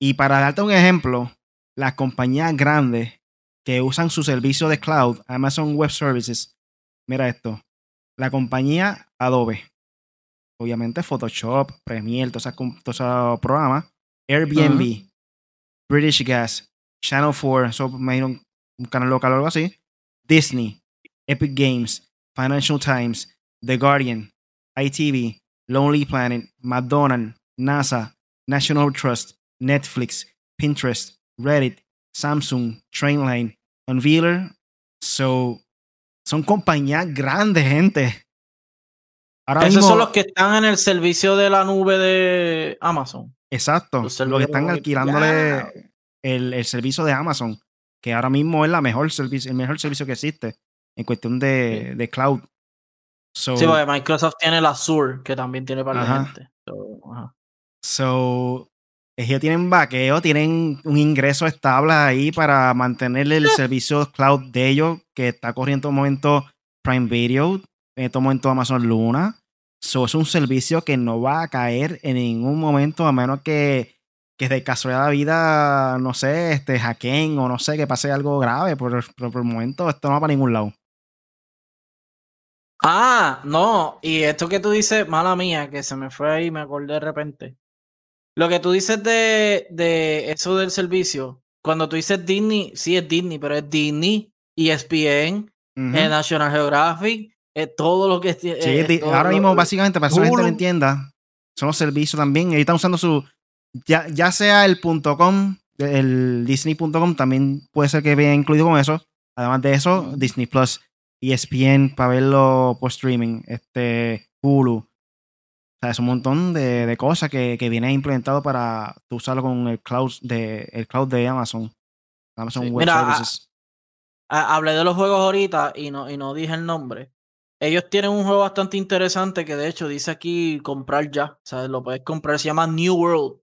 Y para darte un ejemplo, las compañías grandes que usan su servicio de cloud, Amazon Web Services, mira esto, la compañía Adobe, obviamente Photoshop, Premiere, todos esos, programas, Airbnb, British Gas, Channel 4, eso me un, un canal local o algo así, Disney, Epic Games, Financial Times, The Guardian, ITV, Lonely Planet, McDonald's, NASA, National Trust, Netflix, Pinterest, Reddit, Samsung, Trainline, Unveiler. So, son compañías grandes, gente. Esos son los que están en el servicio de la nube de Amazon. Exacto. Los, que están alquilándole el, servicio de Amazon, que ahora mismo es la mejor servicio, el mejor servicio que existe en cuestión de, cloud. sí, porque Microsoft tiene el Azure, que también tiene para la gente. So, ellos tienen vaqueo, tienen un ingreso estable ahí para mantener el servicio cloud de ellos, que está corriendo en este momento Prime Video, en este momento Amazon Luna. So, es un servicio que no va a caer en ningún momento a menos que que de casualidad de vida, no sé, este, hackeen o no sé, que pase algo grave, pero, por el momento esto no va para ningún lado. Ah, no, y esto que tú dices, mala mía, que se me fue ahí, me acordé de repente. Lo que tú dices de, de eso del servicio, cuando tú dices Disney, sí es Disney, pero es Disney, ESPN, uh National Geographic, es todo lo que... Sí, eh, ahora mismo básicamente para que la gente lo entienda, son los servicios también, ellos están usando su, ya, ya sea el .com, el Disney.com también puede ser que venga incluido con eso, además de eso, Disney Plus. ESPN para verlo por streaming, este, Hulu. O sea, es un montón de, cosas que, que, viene implementado para usarlo con el cloud de, el cloud de Amazon. Amazon Web Services. hablé de los juegos ahorita y no, y no dije el nombre. Ellos tienen un juego bastante interesante que de hecho dice aquí comprar ya. O sea, lo puedes comprar. Se llama New World.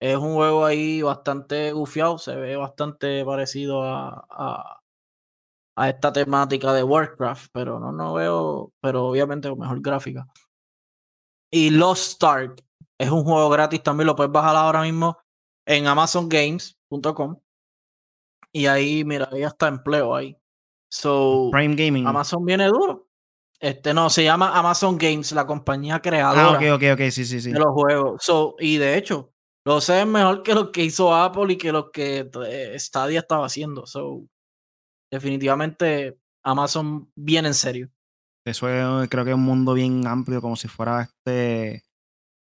Es un juego ahí bastante gufiado. Se ve bastante parecido a a esta temática de Warcraft, pero no, no veo, pero obviamente con mejor gráfica. Y Lost Stark es un juego gratis, también lo puedes bajar ahora mismo en amazongames.com. Y ahí, mira, ahí está empleo ahí. So, Prime Gaming. Amazon viene duro. Este no, se llama Amazon Games, la compañía creadora ah, sí, sí, sí. de los juegos. So, y de hecho, lo sé mejor que lo que hizo Apple y que lo que eh, Stadia estaba haciendo. So, definitivamente Amazon viene en serio. Eso es, creo que es un mundo bien amplio, como si fuera este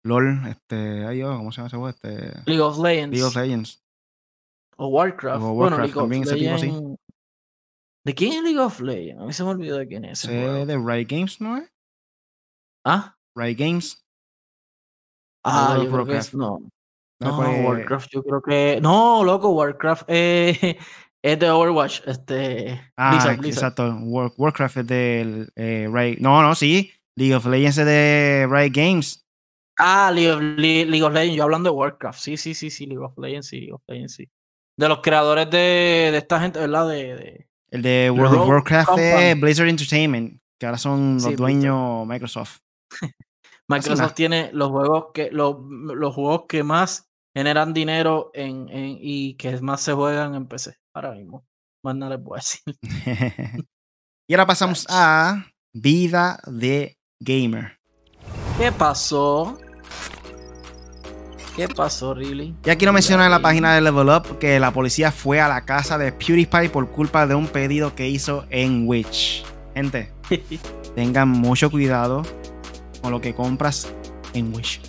LOL, este, ay, ¿cómo se llama ese juego? Este, League of Legends. League of Legends. O Warcraft. O Warcraft bueno, también, ese tipo así. ¿De quién es League of Legends? A mí se me olvidó de quién es. De Riot Games, ¿no es? ¿Ah? Riot Games. Ah, yo creo que es, no. No, Warcraft, yo creo que. No, loco, Warcraft. Eh, es de Overwatch. Este, ah, exacto. Warcraft es de eh, No, no, sí. League of Legends es de Riot Games. Ah, League of, Legends. Yo hablando de Warcraft. Sí, sí, sí, sí. League of Legends, sí. League of Legends, sí. De los creadores de, de esta gente, ¿verdad? De, el de World of Warcraft es Blizzard Entertainment, que ahora son los dueños Microsoft. Microsoft tiene los juegos que los, los juegos que más generan dinero en, en, y que más se juegan en PC ahora mismo. Más no les puedo decir. y ahora pasamos a vida de gamer. ¿Qué pasó? ¿Qué pasó, really? Ya quiero mencionar en la página de Level Up que la policía fue a la casa de PewDiePie por culpa de un pedido que hizo en Witch. Gente, tengan mucho cuidado con lo que compras en Wish.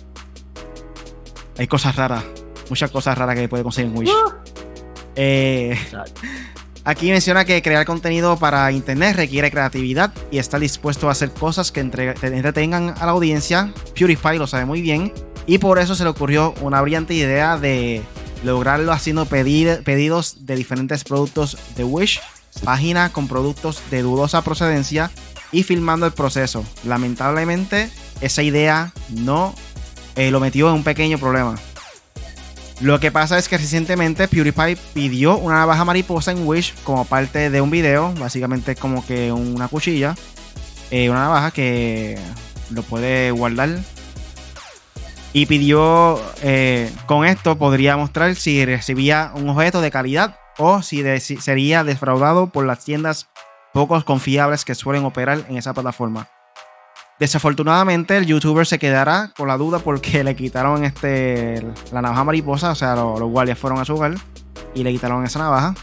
Hay cosas raras, muchas cosas raras que puede conseguir en Wish. Ah. Eh, aquí menciona que crear contenido para internet requiere creatividad y está dispuesto a hacer cosas que entretengan a la audiencia. PewDiePie lo sabe muy bien y por eso se le ocurrió una brillante idea de lograrlo haciendo pedidos de diferentes productos de Wish, página con productos de dudosa procedencia y filmando el proceso. Lamentablemente, esa idea no eh, lo metió en un pequeño problema. Lo que pasa es que recientemente PewDiePie pidió una navaja mariposa en Wish como parte de un video, básicamente como que una cuchilla, eh, una navaja que lo puede guardar. Y pidió, eh, con esto podría mostrar si recibía un objeto de calidad o si sería defraudado por las tiendas pocos confiables que suelen operar en esa plataforma. Desafortunadamente, el youtuber se quedará con la duda porque le quitaron este, la navaja mariposa. O sea, los, guardias fueron a su hogar y le quitaron esa navaja.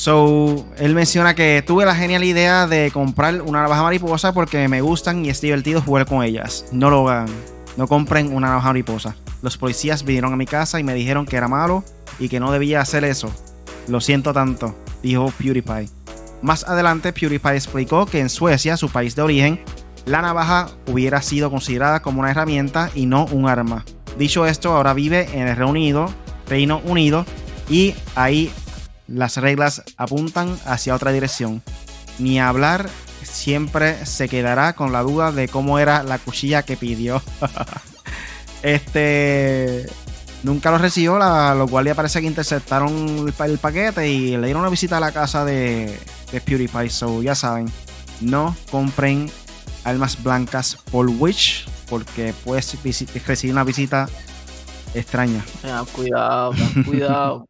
So, él menciona que tuve la genial idea de comprar una navaja mariposa porque me gustan y es divertido jugar con ellas. No lo hagan. No compren una navaja mariposa. Los policías vinieron a mi casa y me dijeron que era malo y que no debía hacer eso. Lo siento tanto, dijo PewDiePie. Más adelante, PewDiePie explicó que en Suecia, su país de origen, la navaja hubiera sido considerada como una herramienta y no un arma. Dicho esto, ahora vive en el Reino Unido, y ahí las reglas apuntan hacia otra dirección. Ni hablar, siempre se quedará con la duda de cómo era la cuchilla que pidió. este nunca lo recibió, la, los guardias parece que interceptaron el, paquete y le dieron una visita a la casa de, de PewDiePie. So ya saben, no compren almas blancas por Witch porque puedes recibir una visita extraña. Cuidado, cuidado.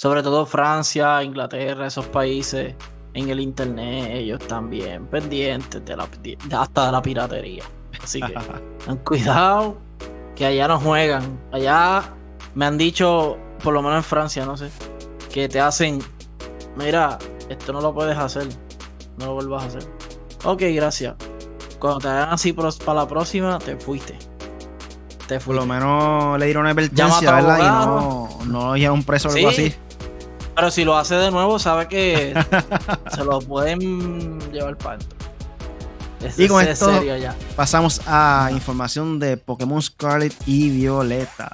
Sobre todo Francia, Inglaterra, esos países en el internet, ellos también pendientes de la, hasta de la piratería. Así que ten cuidado, que allá no juegan. Allá me han dicho, por lo menos en Francia, no sé, que te hacen, mira, esto no lo puedes hacer, no lo vuelvas a hacer. Ok, gracias. Cuando te hagan así para la próxima, te fuiste. Te fuiste. Por lo menos le dieron una advertencia, ¿verdad? Y no, no ya un preso o algo así. Pero si lo hace de nuevo, sabe que se lo pueden llevar para adentro. y con esto ya. pasamos a información de Pokémon Scarlet y Violeta.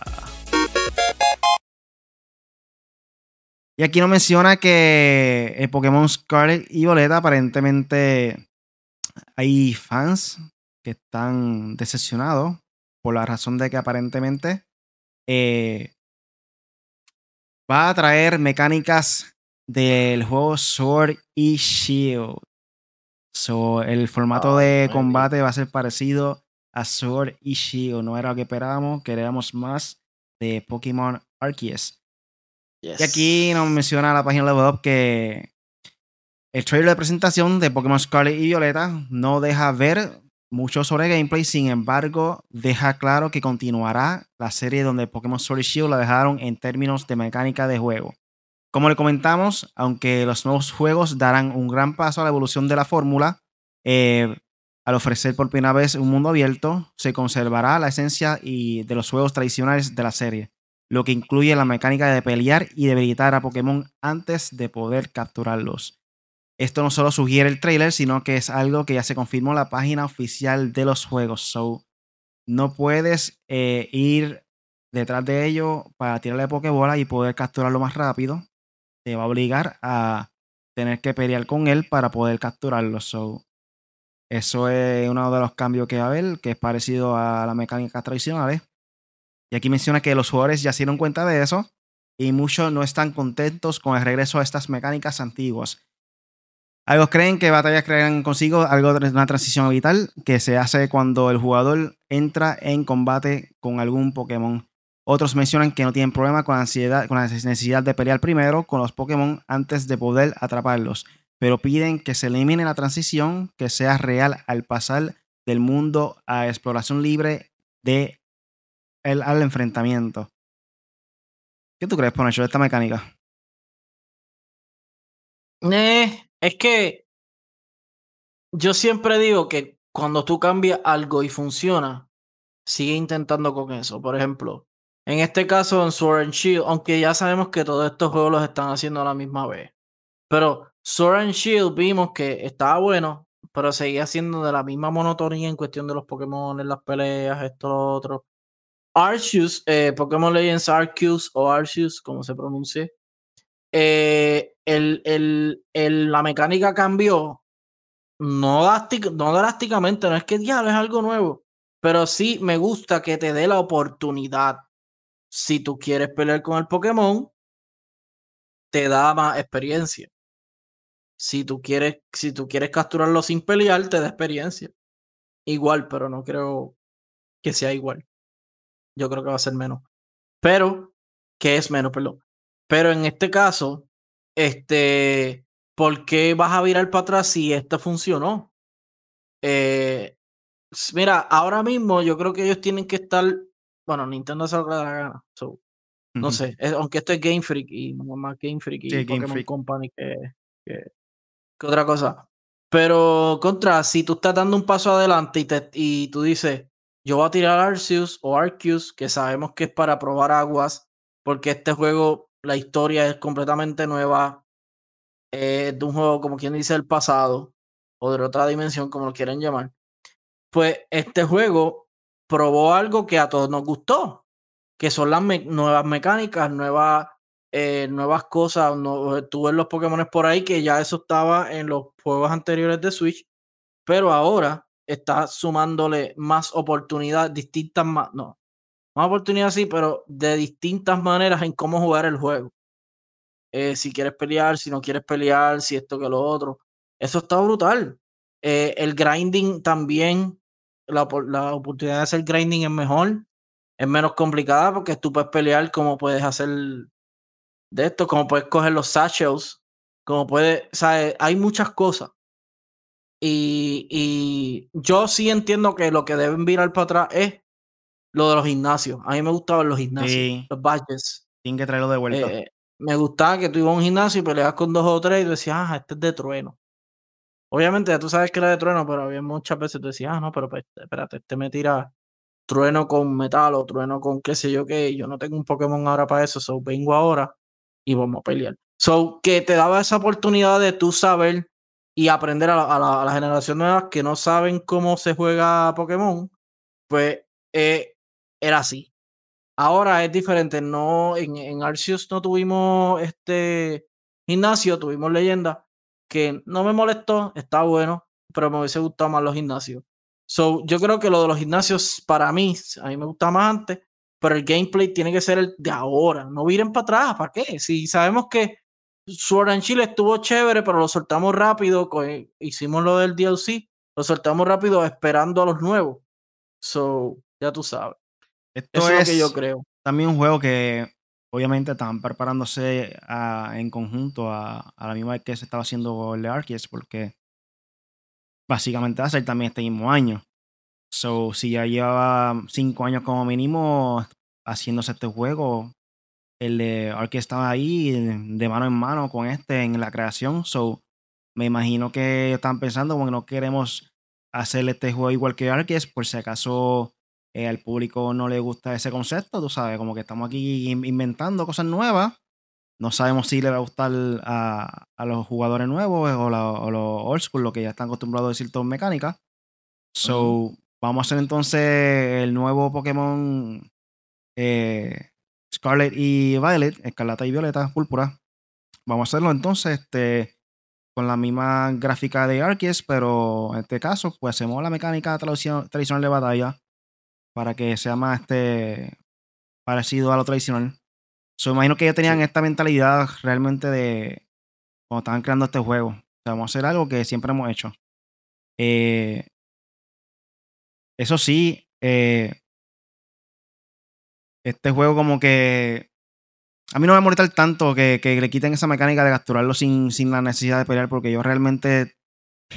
Y aquí nos menciona que el Pokémon Scarlet y Violeta aparentemente hay fans que están decepcionados por la razón de que aparentemente eh, va a traer mecánicas del juego Sword y Shield. So, el formato de combate va a ser parecido a Sword y Shield. No era lo que esperábamos, queríamos más de Pokémon Arceus. Y aquí nos menciona la página de web que el trailer de presentación de Pokémon Scarlet y Violeta no deja ver mucho sobre gameplay, sin embargo, deja claro que continuará la serie donde Pokémon Sword Shield la dejaron en términos de mecánica de juego. Como le comentamos, aunque los nuevos juegos darán un gran paso a la evolución de la fórmula, eh, al ofrecer por primera vez un mundo abierto, se conservará la esencia y de los juegos tradicionales de la serie, lo que incluye la mecánica de pelear y debilitar a Pokémon antes de poder capturarlos. Esto no solo sugiere el trailer, sino que es algo que ya se confirmó en la página oficial de los juegos. So, no puedes eh, ir detrás de ello para tirarle Pokébola y poder capturarlo más rápido. Te va a obligar a tener que pelear con él para poder capturarlo. So, eso es uno de los cambios que va a haber, que es parecido a las mecánicas tradicionales. Y aquí menciona que los jugadores ya se dieron cuenta de eso y muchos no están contentos con el regreso a estas mecánicas antiguas. Algunos creen que batallas crean consigo algo de una transición vital que se hace cuando el jugador entra en combate con algún Pokémon. Otros mencionan que no tienen problema con, ansiedad, con la necesidad de pelear primero con los Pokémon antes de poder atraparlos, pero piden que se elimine la transición, que sea real al pasar del mundo a exploración libre de el, al enfrentamiento. ¿Qué tú crees, Ponacho, de esta mecánica? Eh, es que yo siempre digo que cuando tú cambias algo y funciona, sigue intentando con eso. Por ejemplo, en este caso en Sword and Shield, aunque ya sabemos que todos estos juegos los están haciendo a la misma vez. Pero Sword and Shield vimos que estaba bueno, pero seguía siendo de la misma monotonía en cuestión de los Pokémon, en las peleas, esto, lo otro. Arceus, eh, Pokémon Legends Arceus o Arceus, como se pronuncie, eh, el, la mecánica cambió, no, no drásticamente, no es que diablo es algo nuevo, pero sí me gusta que te dé la oportunidad. Si tú quieres pelear con el Pokémon, te da más experiencia. Si tú quieres, si tú quieres capturarlo sin pelear, te da experiencia. Igual, pero no creo que sea igual. Yo creo que va a ser menos. Pero, que es menos, perdón. Pero en este caso, este, ¿por qué vas a virar para atrás si esto funcionó? Eh, mira, ahora mismo yo creo que ellos tienen que estar. Bueno, Nintendo se lo da la gana. No sé, aunque esto es Game Freak y no más Game Freak y Pokémon Company que, que, otra cosa. Pero contra, si tú estás dando un paso adelante y, te, y tú dices, yo voy a tirar Arceus o Arceus, que sabemos que es para probar aguas, porque este juego la historia es completamente nueva, de un juego como quien dice el pasado, o de otra dimensión, como lo quieren llamar, pues este juego probó algo que a todos nos gustó, que son las nuevas mecánicas, nuevas, eh, nuevas cosas. No, los Pokémon por ahí que ya eso estaba en los juegos anteriores de Switch, pero ahora está sumándole más oportunidades, distintas más, no, más oportunidad sí, pero de distintas maneras en cómo jugar el juego. Eh, si quieres pelear, si no quieres pelear, si esto que lo otro. Eso está brutal. Eh, el grinding también, la, la, oportunidad de hacer grinding es mejor. es menos complicada porque tú puedes pelear como puedes hacer de esto, como puedes coger los satchels, como puedes, sea, hay muchas cosas. Y, y, yo sí entiendo que lo que deben virar para atrás es lo de los gimnasios. A mí me gustaban los gimnasios, los badges. Tienen que traerlo de vuelta. Eh, me gustaba que tú ibas a un gimnasio y peleabas con dos o tres y decías, ah, este es de trueno. Obviamente ya tú sabes que era de trueno, pero había muchas veces tú decías, ah, no, pero pues, espérate, este me tira trueno con metal o trueno con qué sé yo qué. Yo no tengo un Pokémon ahora para eso, so vengo ahora y vamos a pelear. So, que te daba esa oportunidad de tú saber y aprender a la, a la, generación nueva que no saben cómo se juega Pokémon, pues eh, era así. Ahora es diferente. No, en, en Arceus no tuvimos este gimnasio, tuvimos leyenda, que no me molestó, está bueno, pero me hubiese gustado más los gimnasios. So, yo creo que lo de los gimnasios, para mí, a mí me gusta más antes, pero el gameplay tiene que ser el de ahora. No viren para atrás, ¿para qué? Si sabemos que Sword and Chile estuvo chévere, pero lo soltamos rápido, hicimos lo del DLC, lo soltamos rápido esperando a los nuevos. So, ya tú sabes. Esto es, lo que yo creo. También un juego que obviamente están preparándose en conjunto a, la misma vez que se estaba haciendo el Arceus, porque básicamente va a ser también este mismo año. So, si ya lleva cinco años como mínimo haciéndose este juego, el de Arceus estaba ahí de mano en mano con este en la creación. So, me imagino que están pensando, bueno, no queremos hacer este juego igual que Arceus, por si acaso eh, al público no le gusta ese concepto, tú sabes, como que estamos aquí inventando cosas nuevas. No sabemos si le va a gustar a, los jugadores nuevos o, los old school, lo que ya están acostumbrados a decir todo mecánica. So, vamos a hacer entonces el nuevo Pokémon eh, Scarlet y Violet, Escarlata y Violeta, Púrpura. Vamos a hacerlo entonces este, con la misma gráfica de Arceus, pero en este caso, pues hacemos la mecánica tradicional de batalla para que sea más este, parecido a lo tradicional. So, imagino que ellos tenían esta mentalidad realmente de cuando estaban creando este juego. vamos a hacer algo que siempre hemos hecho. Eh, eso sí, eh, este juego como que a mí no me molesta tanto que, que, le quiten esa mecánica de capturarlo sin, sin, la necesidad de pelear, porque yo realmente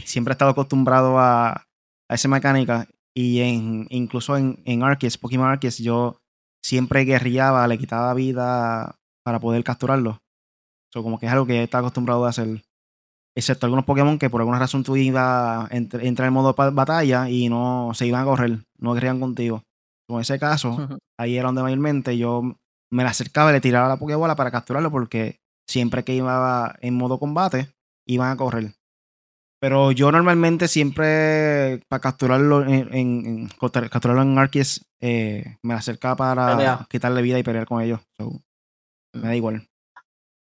siempre he estado acostumbrado a, a esa mecánica y en, incluso en, en Arceus, Pokémon Arceus, yo siempre guerrillaba, le quitaba vida para poder capturarlo. So, como que es algo que está acostumbrado a hacer. Excepto algunos Pokémon que por alguna razón tú ibas a entrar en modo batalla y no se iban a correr, no guerrían contigo. En ese caso, ahí era donde mayormente yo me la acercaba y le tiraba la Pokébola para capturarlo porque siempre que iba en modo combate, iban a correr. Pero yo normalmente siempre, para capturarlo en, en, capturarlo en Arceus, eh, me acercaba para quitarle vida y pelear con ellos. me da igual.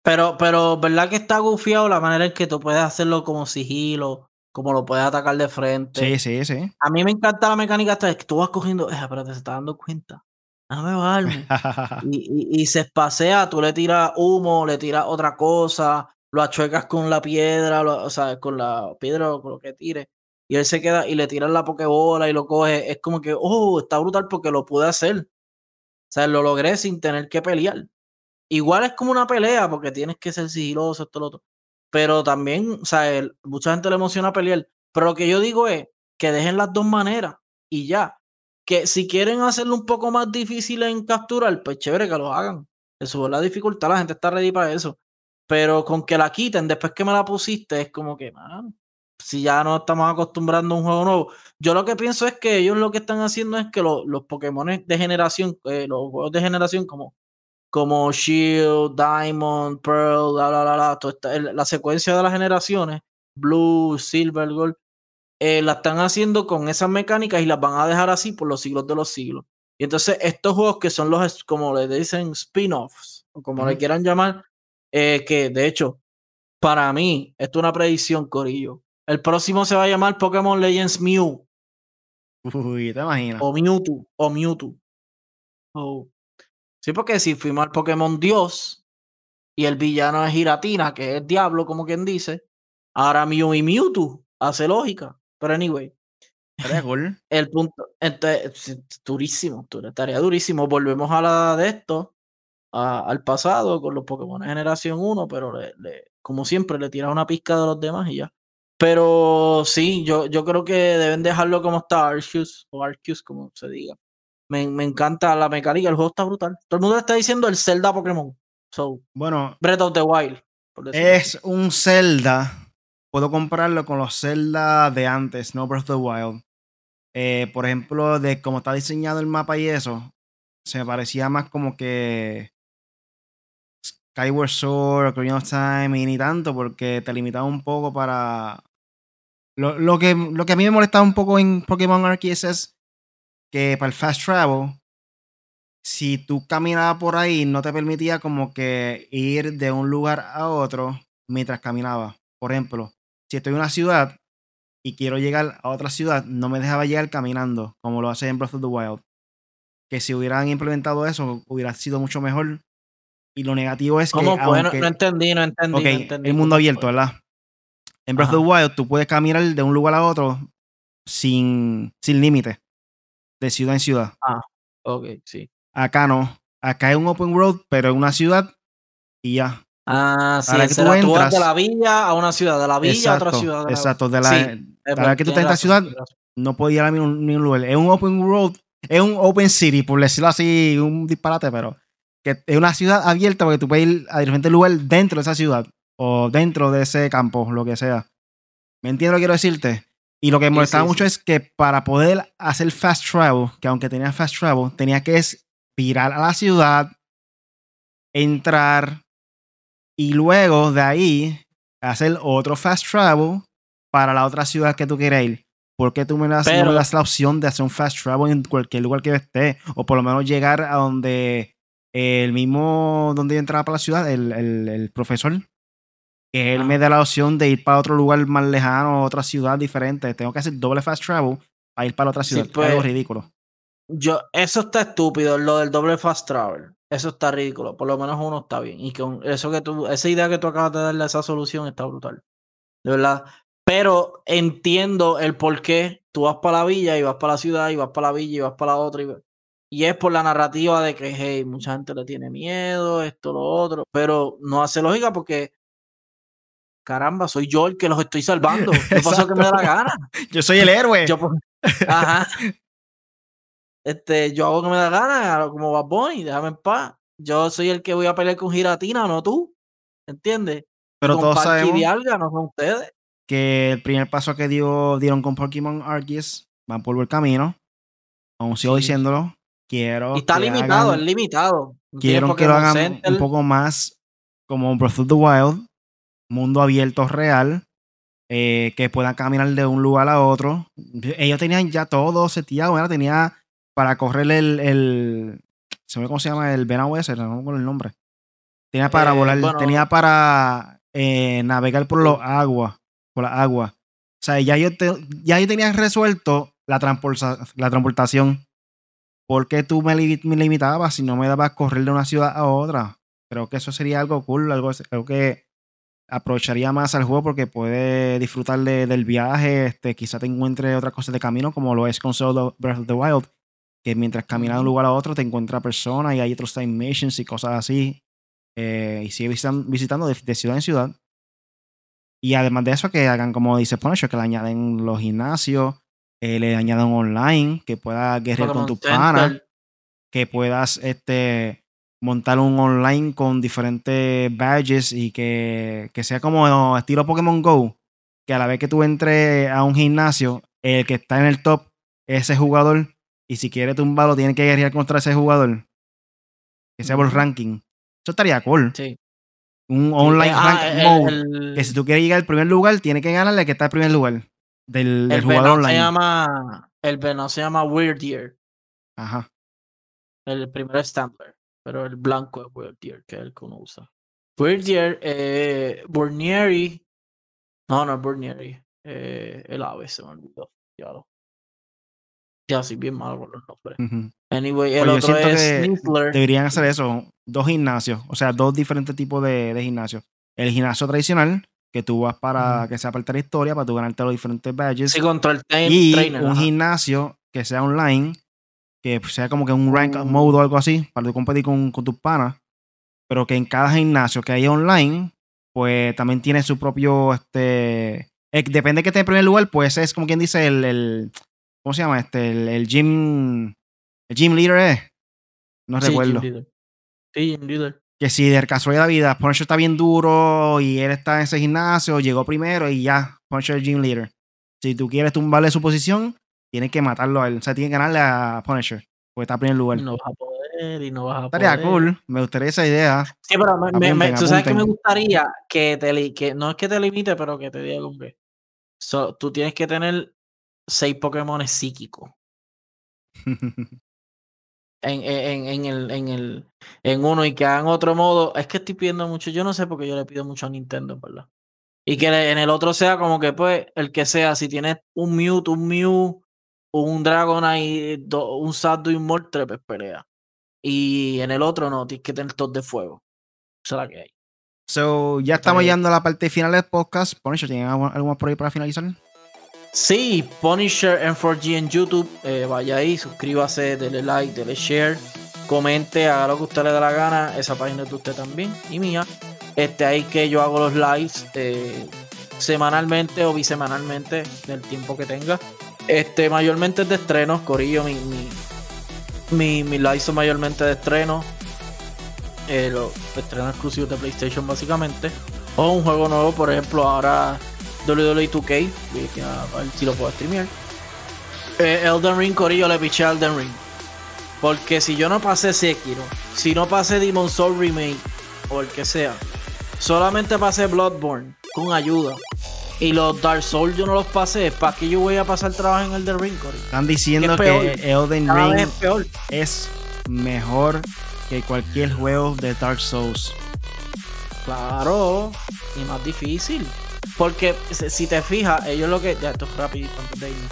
Pero, pero, ¿verdad que está gufiado la manera en que tú puedes hacerlo como sigilo? Como lo puedes atacar de frente. Sí, sí, sí. A mí me encanta la mecánica hasta que tú vas cogiendo. Eh, pero te está dando cuenta. Déjame bajarme. y, y, y se espasea, tú le tiras humo, le tiras otra cosa lo achuecas con la piedra, o sea, con la piedra o con lo que tire, y él se queda y le tiran la pokebola y lo coge, es como que, oh, está brutal porque lo pude hacer. O sea, lo logré sin tener que pelear. Igual es como una pelea porque tienes que ser sigiloso, esto, lo otro. Pero también, o sea, mucha gente le emociona pelear. Pero lo que yo digo es que dejen las dos maneras y ya. Que si quieren hacerlo un poco más difícil en capturar, pues chévere que lo hagan. Eso es la dificultad, la gente está ready para eso. Pero con que la quiten después que me la pusiste, es como que, man, si ya no estamos acostumbrando a un juego nuevo. Yo lo que pienso es que ellos lo que están haciendo es que los Pokémon de generación, eh, los juegos de generación como, como Shield, Diamond, Pearl, bla, bla, bla, bla la secuencia de las generaciones, Blue, Silver, Gold, eh, la están haciendo con esas mecánicas y las van a dejar así por los siglos de los siglos. Y entonces estos juegos que son los, como le dicen, spin-offs, o como le quieran llamar, eh, que de hecho, para mí, esto es una predicción, Corillo. El próximo se va a llamar Pokémon Legends Mew. Uy, te imaginas. O Mewtwo, o Mewtwo. Sí, porque si fuimos al Pokémon Dios y el villano es Giratina, que es Diablo, como quien dice, ahora Mew y Mewtwo hace lógica. Pero anyway, Estaría cool. El punto, entonces, durísimo, estaría durísimo. Volvemos a la de esto, al pasado con los Pokémon generación 1, pero como siempre le tiras una pizca de los demás y ya. Pero sí, yo, yo creo que deben dejarlo como está Arceus, o Arceus, como se diga. Me, encanta la mecánica, el juego está brutal. Todo el mundo está diciendo el Zelda Pokémon. So, bueno, Breath of the Wild. Es un Zelda. Puedo compararlo con los Zelda de antes, no Breath of the Wild. Eh, por ejemplo, de cómo está diseñado el mapa y eso, se me parecía más como que Skyward Sword, Ocarina of Time, y ni tanto, porque te limitaba un poco para. Lo, que, lo que a mí me molestaba un poco en Pokémon Arceus es que para el fast travel, si tú caminabas por ahí, no te permitía como que ir de un lugar a otro mientras caminabas. Por ejemplo, si estoy en una ciudad y quiero llegar a otra ciudad, no me dejaba llegar caminando, como lo hace en Breath of the Wild. Que si hubieran implementado eso, hubiera sido mucho mejor. Y lo negativo es que. ¿Cómo no, entendí, no entendí. no entendí el mundo abierto, ¿verdad? En Breath of the Wild tú puedes caminar de un lugar a otro sin, sin límite. De ciudad en ciudad. Ah, ok, sí. Acá no. Acá es un open road, pero en una ciudad y ya. Ah, sí, para que tú, entras, de la villa a una ciudad, de la villa a otra ciudad. exacto, de la, para que tú estés en esta ciudad, no podía ir a ningún, lugar. Es un open road, es un open city, por decirlo así, un disparate, pero que es una ciudad abierta porque tú puedes ir a diferentes lugares dentro de esa ciudad o dentro de ese campo, lo que sea. ¿Me entiendes lo que quiero decirte? Y lo que me molestaba mucho es que para poder hacer fast travel, que aunque tenía fast travel, tenía que virar a la ciudad, entrar, y luego de ahí hacer otro fast travel para la otra ciudad que tú quieres ir. ¿Por qué tú me das, no me das la opción de hacer un fast travel en cualquier lugar que esté? O por lo menos llegar a donde el mismo, donde yo entraba para la ciudad, el, el, profesor, que él me da la opción de ir para otro lugar más lejano, otra ciudad diferente. Tengo que hacer doble fast travel para ir para otra ciudad. es algo pues, ridículo. Yo, eso está estúpido, lo del doble fast travel. Eso está ridículo. Por lo menos uno está bien. Y con eso que tú, esa idea que tú acabas de darle a esa solución está brutal. De verdad. Pero entiendo el por qué tú vas para la villa y vas para la ciudad y vas para la villa y vas para la otra. Y, es por la narrativa de que, hey, mucha gente le tiene miedo, esto, lo otro. Pero no hace lógica porque, caramba, soy yo el que los estoy salvando. ¿Qué pasa que me da la gana? Yo soy el héroe. Yo, ajá. Este, yo hago que me da gana, como Bad Bunny, déjame en paz. Yo soy el que voy a pelear con Giratina, no tú. ¿Entiendes? Pero todos sabemos no son ustedes. que el primer paso que dio, dieron con Pokémon Arceus van por el camino. Aún sigo diciéndolo. Quiero. Y está limitado, es limitado. quiero que lo hagan un poco más como Breath of the Wild, mundo abierto real, eh, que puedan caminar de un lugar a otro. Ellos tenían ya todo seteado, bueno, tenía para correr el, el se ve cómo se llama el Venom no me el nombre. Tenía para eh, volar, tenía para eh, navegar por los aguas, por la agua. O sea, ya yo, ya yo tenía resuelto la, la transportación. ¿Por qué tú me, limitabas si no me dabas correr de una ciudad a otra? Creo que eso sería algo cool, algo, algo que aprovecharía más al juego porque puede disfrutar del viaje, este, quizá te encuentre otras cosas de camino como lo es con Solo Breath of the Wild, que mientras caminas de un lugar a otro te encuentra personas y hay otros time missions y cosas así. Eh, y sigue visitando, de, ciudad en ciudad. Y además de eso, que hagan como dice Punisher, que le añaden los gimnasios, eh, le añadan online, que puedas guerrear con tu pana, que puedas este, montar un online con diferentes badges y que, que sea como estilo Pokémon Go, que a la vez que tú entres a un gimnasio, el que está en el top, ese jugador y si quiere tumbarlo, tiene que guerrear contra ese jugador. Que sea por ranking. Eso estaría cool. Sí. Un online ah, ranking mode. que si tú quieres llegar al primer lugar, tiene que ganarle que está en primer lugar. Del, del jugador online. Se llama, el Venom se llama Weird Year. Ajá. El primero es Stampler. Pero el blanco es Weird Year, que es el que uno usa. Weird Year, eh, Burnieri. No, no es Burnieri. Eh, el ave se me olvidó. Ya lo. Ya, sí, bien malo con los nombres. Anyway, el pues otro es Deberían hacer eso, dos gimnasios, o sea, dos diferentes tipos de, de gimnasios. El gimnasio tradicional, que tú vas para que sea parte de la historia, para tú ganarte los diferentes badges. Sí, contra el tra- y trainer. un ajá. gimnasio que sea online, que sea como que un rank Mm. mode o algo así, para tú competir con, con tus panas, pero que en cada gimnasio que haya online, pues también tiene su propio, este, eh, depende de que esté en primer lugar, pues es como quien dice el, el ¿cómo se llama? Este, el, el gym, el gym leader es, no Sí, recuerdo. Gym Leader. Sí, Gym Leader. Que si de casualidad de la vida Punisher está bien duro y él está en ese gimnasio, llegó primero y ya, Punisher es gym leader. Si tú quieres tumbarle su posición, tienes que matarlo a él. O sea, tienes que ganarle a Punisher, porque está en primer lugar. Y no vas a poder, y no vas a Estaría poder. cool, me gustaría esa idea. Sí, pero me, tú sabes que me gustaría que te que no es que te limite, pero que te diga como que so, tú tienes que tener seis Pokémon psíquicos en, en, en el, en el en uno y que hagan otro modo. Es que estoy pidiendo mucho, yo no sé porque yo le pido mucho a Nintendo, ¿verdad? Y que en el otro sea como que pues el que sea, si tienes un Mewtwo, un Mew, un Dragonite, un Zapdos y un Moltres, pues pelea. Y en el otro no, tienes que tener todos de fuego. Esa es la que hay. so, ya estamos llegando a la parte final del podcast. Punisher, ¿tienen algo, algo más por ahí para finalizar? Sí, Punisher M4G en YouTube. eh, vaya ahí, suscríbase, dele like, dele share, comente, haga lo que usted le dé la gana. Esa página es de usted también y mía. Este ahí que yo hago los lives eh, semanalmente o bisemanalmente del tiempo que tenga. Este, mayormente es de estrenos, Corillo, mi, mi, mi, mis lives son mayormente de estrenos. Eh, los estrenos exclusivos de PlayStation básicamente. O un juego nuevo, por ejemplo, ahora WWE 2K, voy a ver si lo puedo streamear. Eh, Elden Ring, Corillo, le piché a Elden Ring. Porque si yo no pasé Sekiro, si no pasé Demon Soul Remake, o el que sea, solamente pasé Bloodborne con ayuda. Y los Dark Souls yo no los pasé. ¿Para qué yo voy a pasar trabajo en Elden Ring, Corillo? Están diciendo Es que. Elden Cada Ring es peor. es mejor que cualquier juego de Dark Souls. Claro, y más difícil. Porque si te fijas, ellos lo que. Ya, esto es rapidito antes de irme.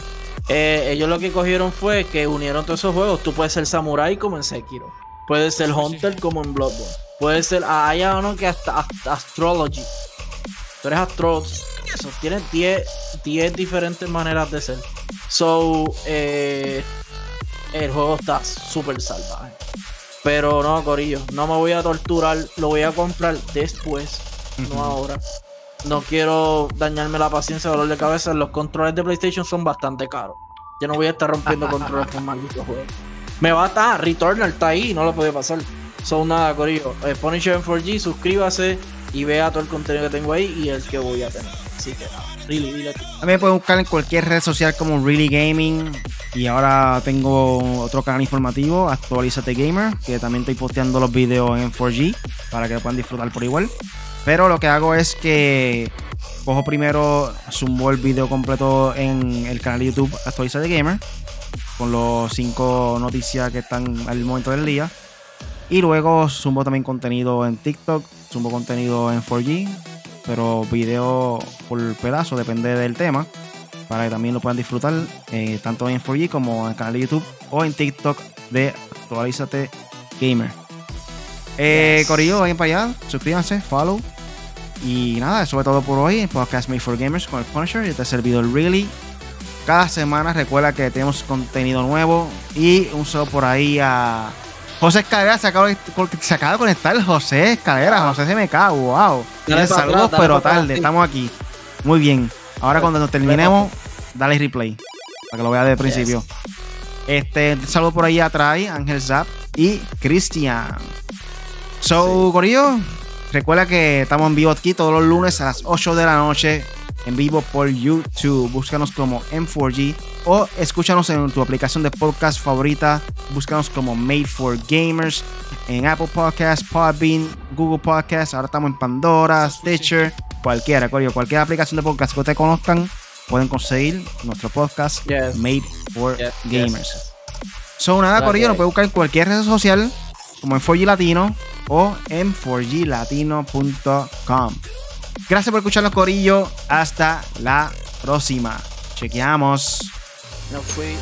Eh, ellos lo que cogieron fue que unieron todos esos juegos. Tú puedes ser samurai como en Sekiro. Puedes ser Hunter como en Bloodborne. Puedes ser. ah, hay uno que hasta, hasta Astrology. Tú eres astrología. Eso, tienes 10 10 diferentes maneras de ser. So, eh, el juego está súper salvaje. Pero no, Corillo, no me voy a torturar. Lo voy a comprar después, no ahora. No quiero dañarme la paciencia, dolor de cabeza. Los controles de PlayStation son bastante caros. Yo no voy a estar rompiendo controles con malditos juegos. Me va a estar, Returnal está ahí, no lo puede pasar. Son nada, Corillo. Eh, Punisher 4G, suscríbase y vea todo el contenido que tengo ahí y el que voy a tener. Así que nada, really, tú. También me pueden buscar en cualquier red social como Really Gaming. Y ahora tengo otro canal informativo, Actualízate Gamer, que también estoy posteando los videos en 4G para que lo puedan disfrutar por igual. Pero lo que hago es que cojo primero, zumbo el video completo en el canal de YouTube Actualízate Gamer, con los cinco noticias que están al momento del día. Y luego zumbo también contenido en TikTok, zumbo contenido en 4G, pero video por pedazo, depende del tema, para que también lo puedan disfrutar eh, tanto en 4G como en el canal de YouTube o en TikTok de Actualízate Gamer. Eh, Yes. Corillo, vayan para allá, suscríbanse, follow. Y nada, eso es todo por hoy en Podcast Made for Gamers con el Punisher y este servidor Really. Cada semana recuerda que tenemos contenido nuevo y un saludo por ahí a José Escalera. Se acaba, de, se acaba de conectar José Escalera. José se me cae, wow. Dale Saludos, atrás, pero atrás, tarde. Estamos aquí. Muy bien. Ahora cuando nos terminemos, dale replay. Para que lo veas de principio. Este, saludo por ahí atrás, Ángel Zap y Cristian. So, Sí. Corillo, recuerda que estamos en vivo aquí todos los lunes a las 8 de la noche. En vivo por YouTube. Búscanos como M4G o escúchanos en tu aplicación de podcast favorita. Búscanos como Made for Gamers en Apple Podcasts, Podbean, Google Podcasts. Ahora estamos en Pandora, Stitcher, cualquiera. Cualquier aplicación de podcast que ustedes conozcan, pueden conseguir nuestro podcast Yes. Made for Yes, Gamers. yes. So, nada, Corillo, nos puede buscar en cualquier red social, como en 4G Latino o en 4glatino.com. Gracias por escucharnos, Corillo. Hasta la próxima. Chequeamos. No fui.